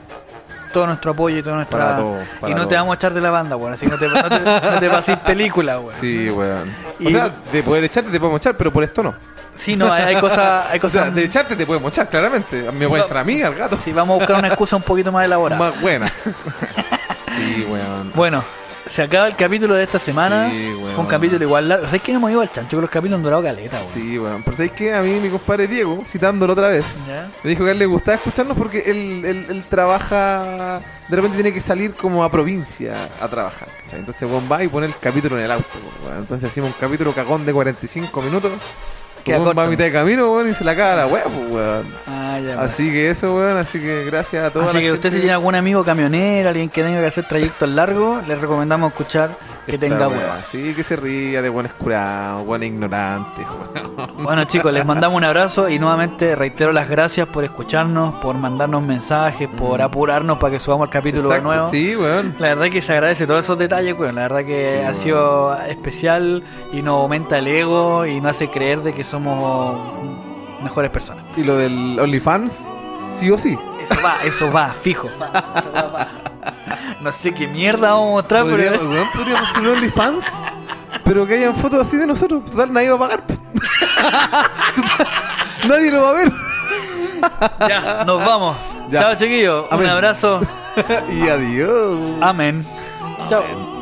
todo nuestro apoyo y toda nuestra. Para todo, para y no todo. te vamos a echar de la banda, bueno, así que no te, no te, no te paséis película, weón. Sí, weón. Y- O sea, de poder echarte te podemos echar, pero por esto no. Sí, no, hay, hay cosas. Hay O sea, cosas de echarte te podemos echar, claramente. Me pueden echar a mí, al gato. Sí, vamos a buscar una excusa un poquito más elaborada. Más buena. sí, weón. Bueno, se acaba el capítulo de esta semana. Sí. Fue un capítulo igual largo. ¿Sabes que no hemos ido al chancho con los capítulos han durado caleta, weón? Sí, weón. Pero ¿sabes qué? A mí, mi compadre Diego, citándolo otra vez, ¿Ya? me dijo que a él le gustaba escucharnos porque él, él, él trabaja. De repente tiene que salir como a provincia a trabajar. ¿cachai? Entonces, weón va y pone el capítulo en el auto, weón. Entonces, hacemos un capítulo cagón de 45 minutos. Queda Weón va a mitad de camino, weón, y se la caga la weá, pues, weón. Ah, ya. Así que eso, weón. Así que gracias a todos. Así que usted si tiene algún amigo camionero, alguien que tenga que hacer trayectos largos, le recomendamos escuchar que tenga huevas. Sí, que se ría de buenos curados, buenos ignorantes. Bueno chicos, les mandamos un abrazo y nuevamente reitero las gracias por escucharnos, por mandarnos mensajes, por apurarnos para que subamos el capítulo de nuevo. Sí, weón. La verdad que se agradece todos esos detalles, weón. La verdad que Sí, ha sido especial y nos aumenta el ego y nos hace creer de que somos mejores personas. Y lo del OnlyFans, sí o sí. Eso va, eso va, fijo. Eso va, va. No sé qué mierda vamos a mostrar, Podríamos, pero... weón, podríamos hacer un OnlyFans, pero que hayan fotos así de nosotros. Total, nadie va a pagar. nadie lo va a ver. Ya, nos vamos. Ya. Chao chiquillos, un abrazo. y adiós. Amén. Chao.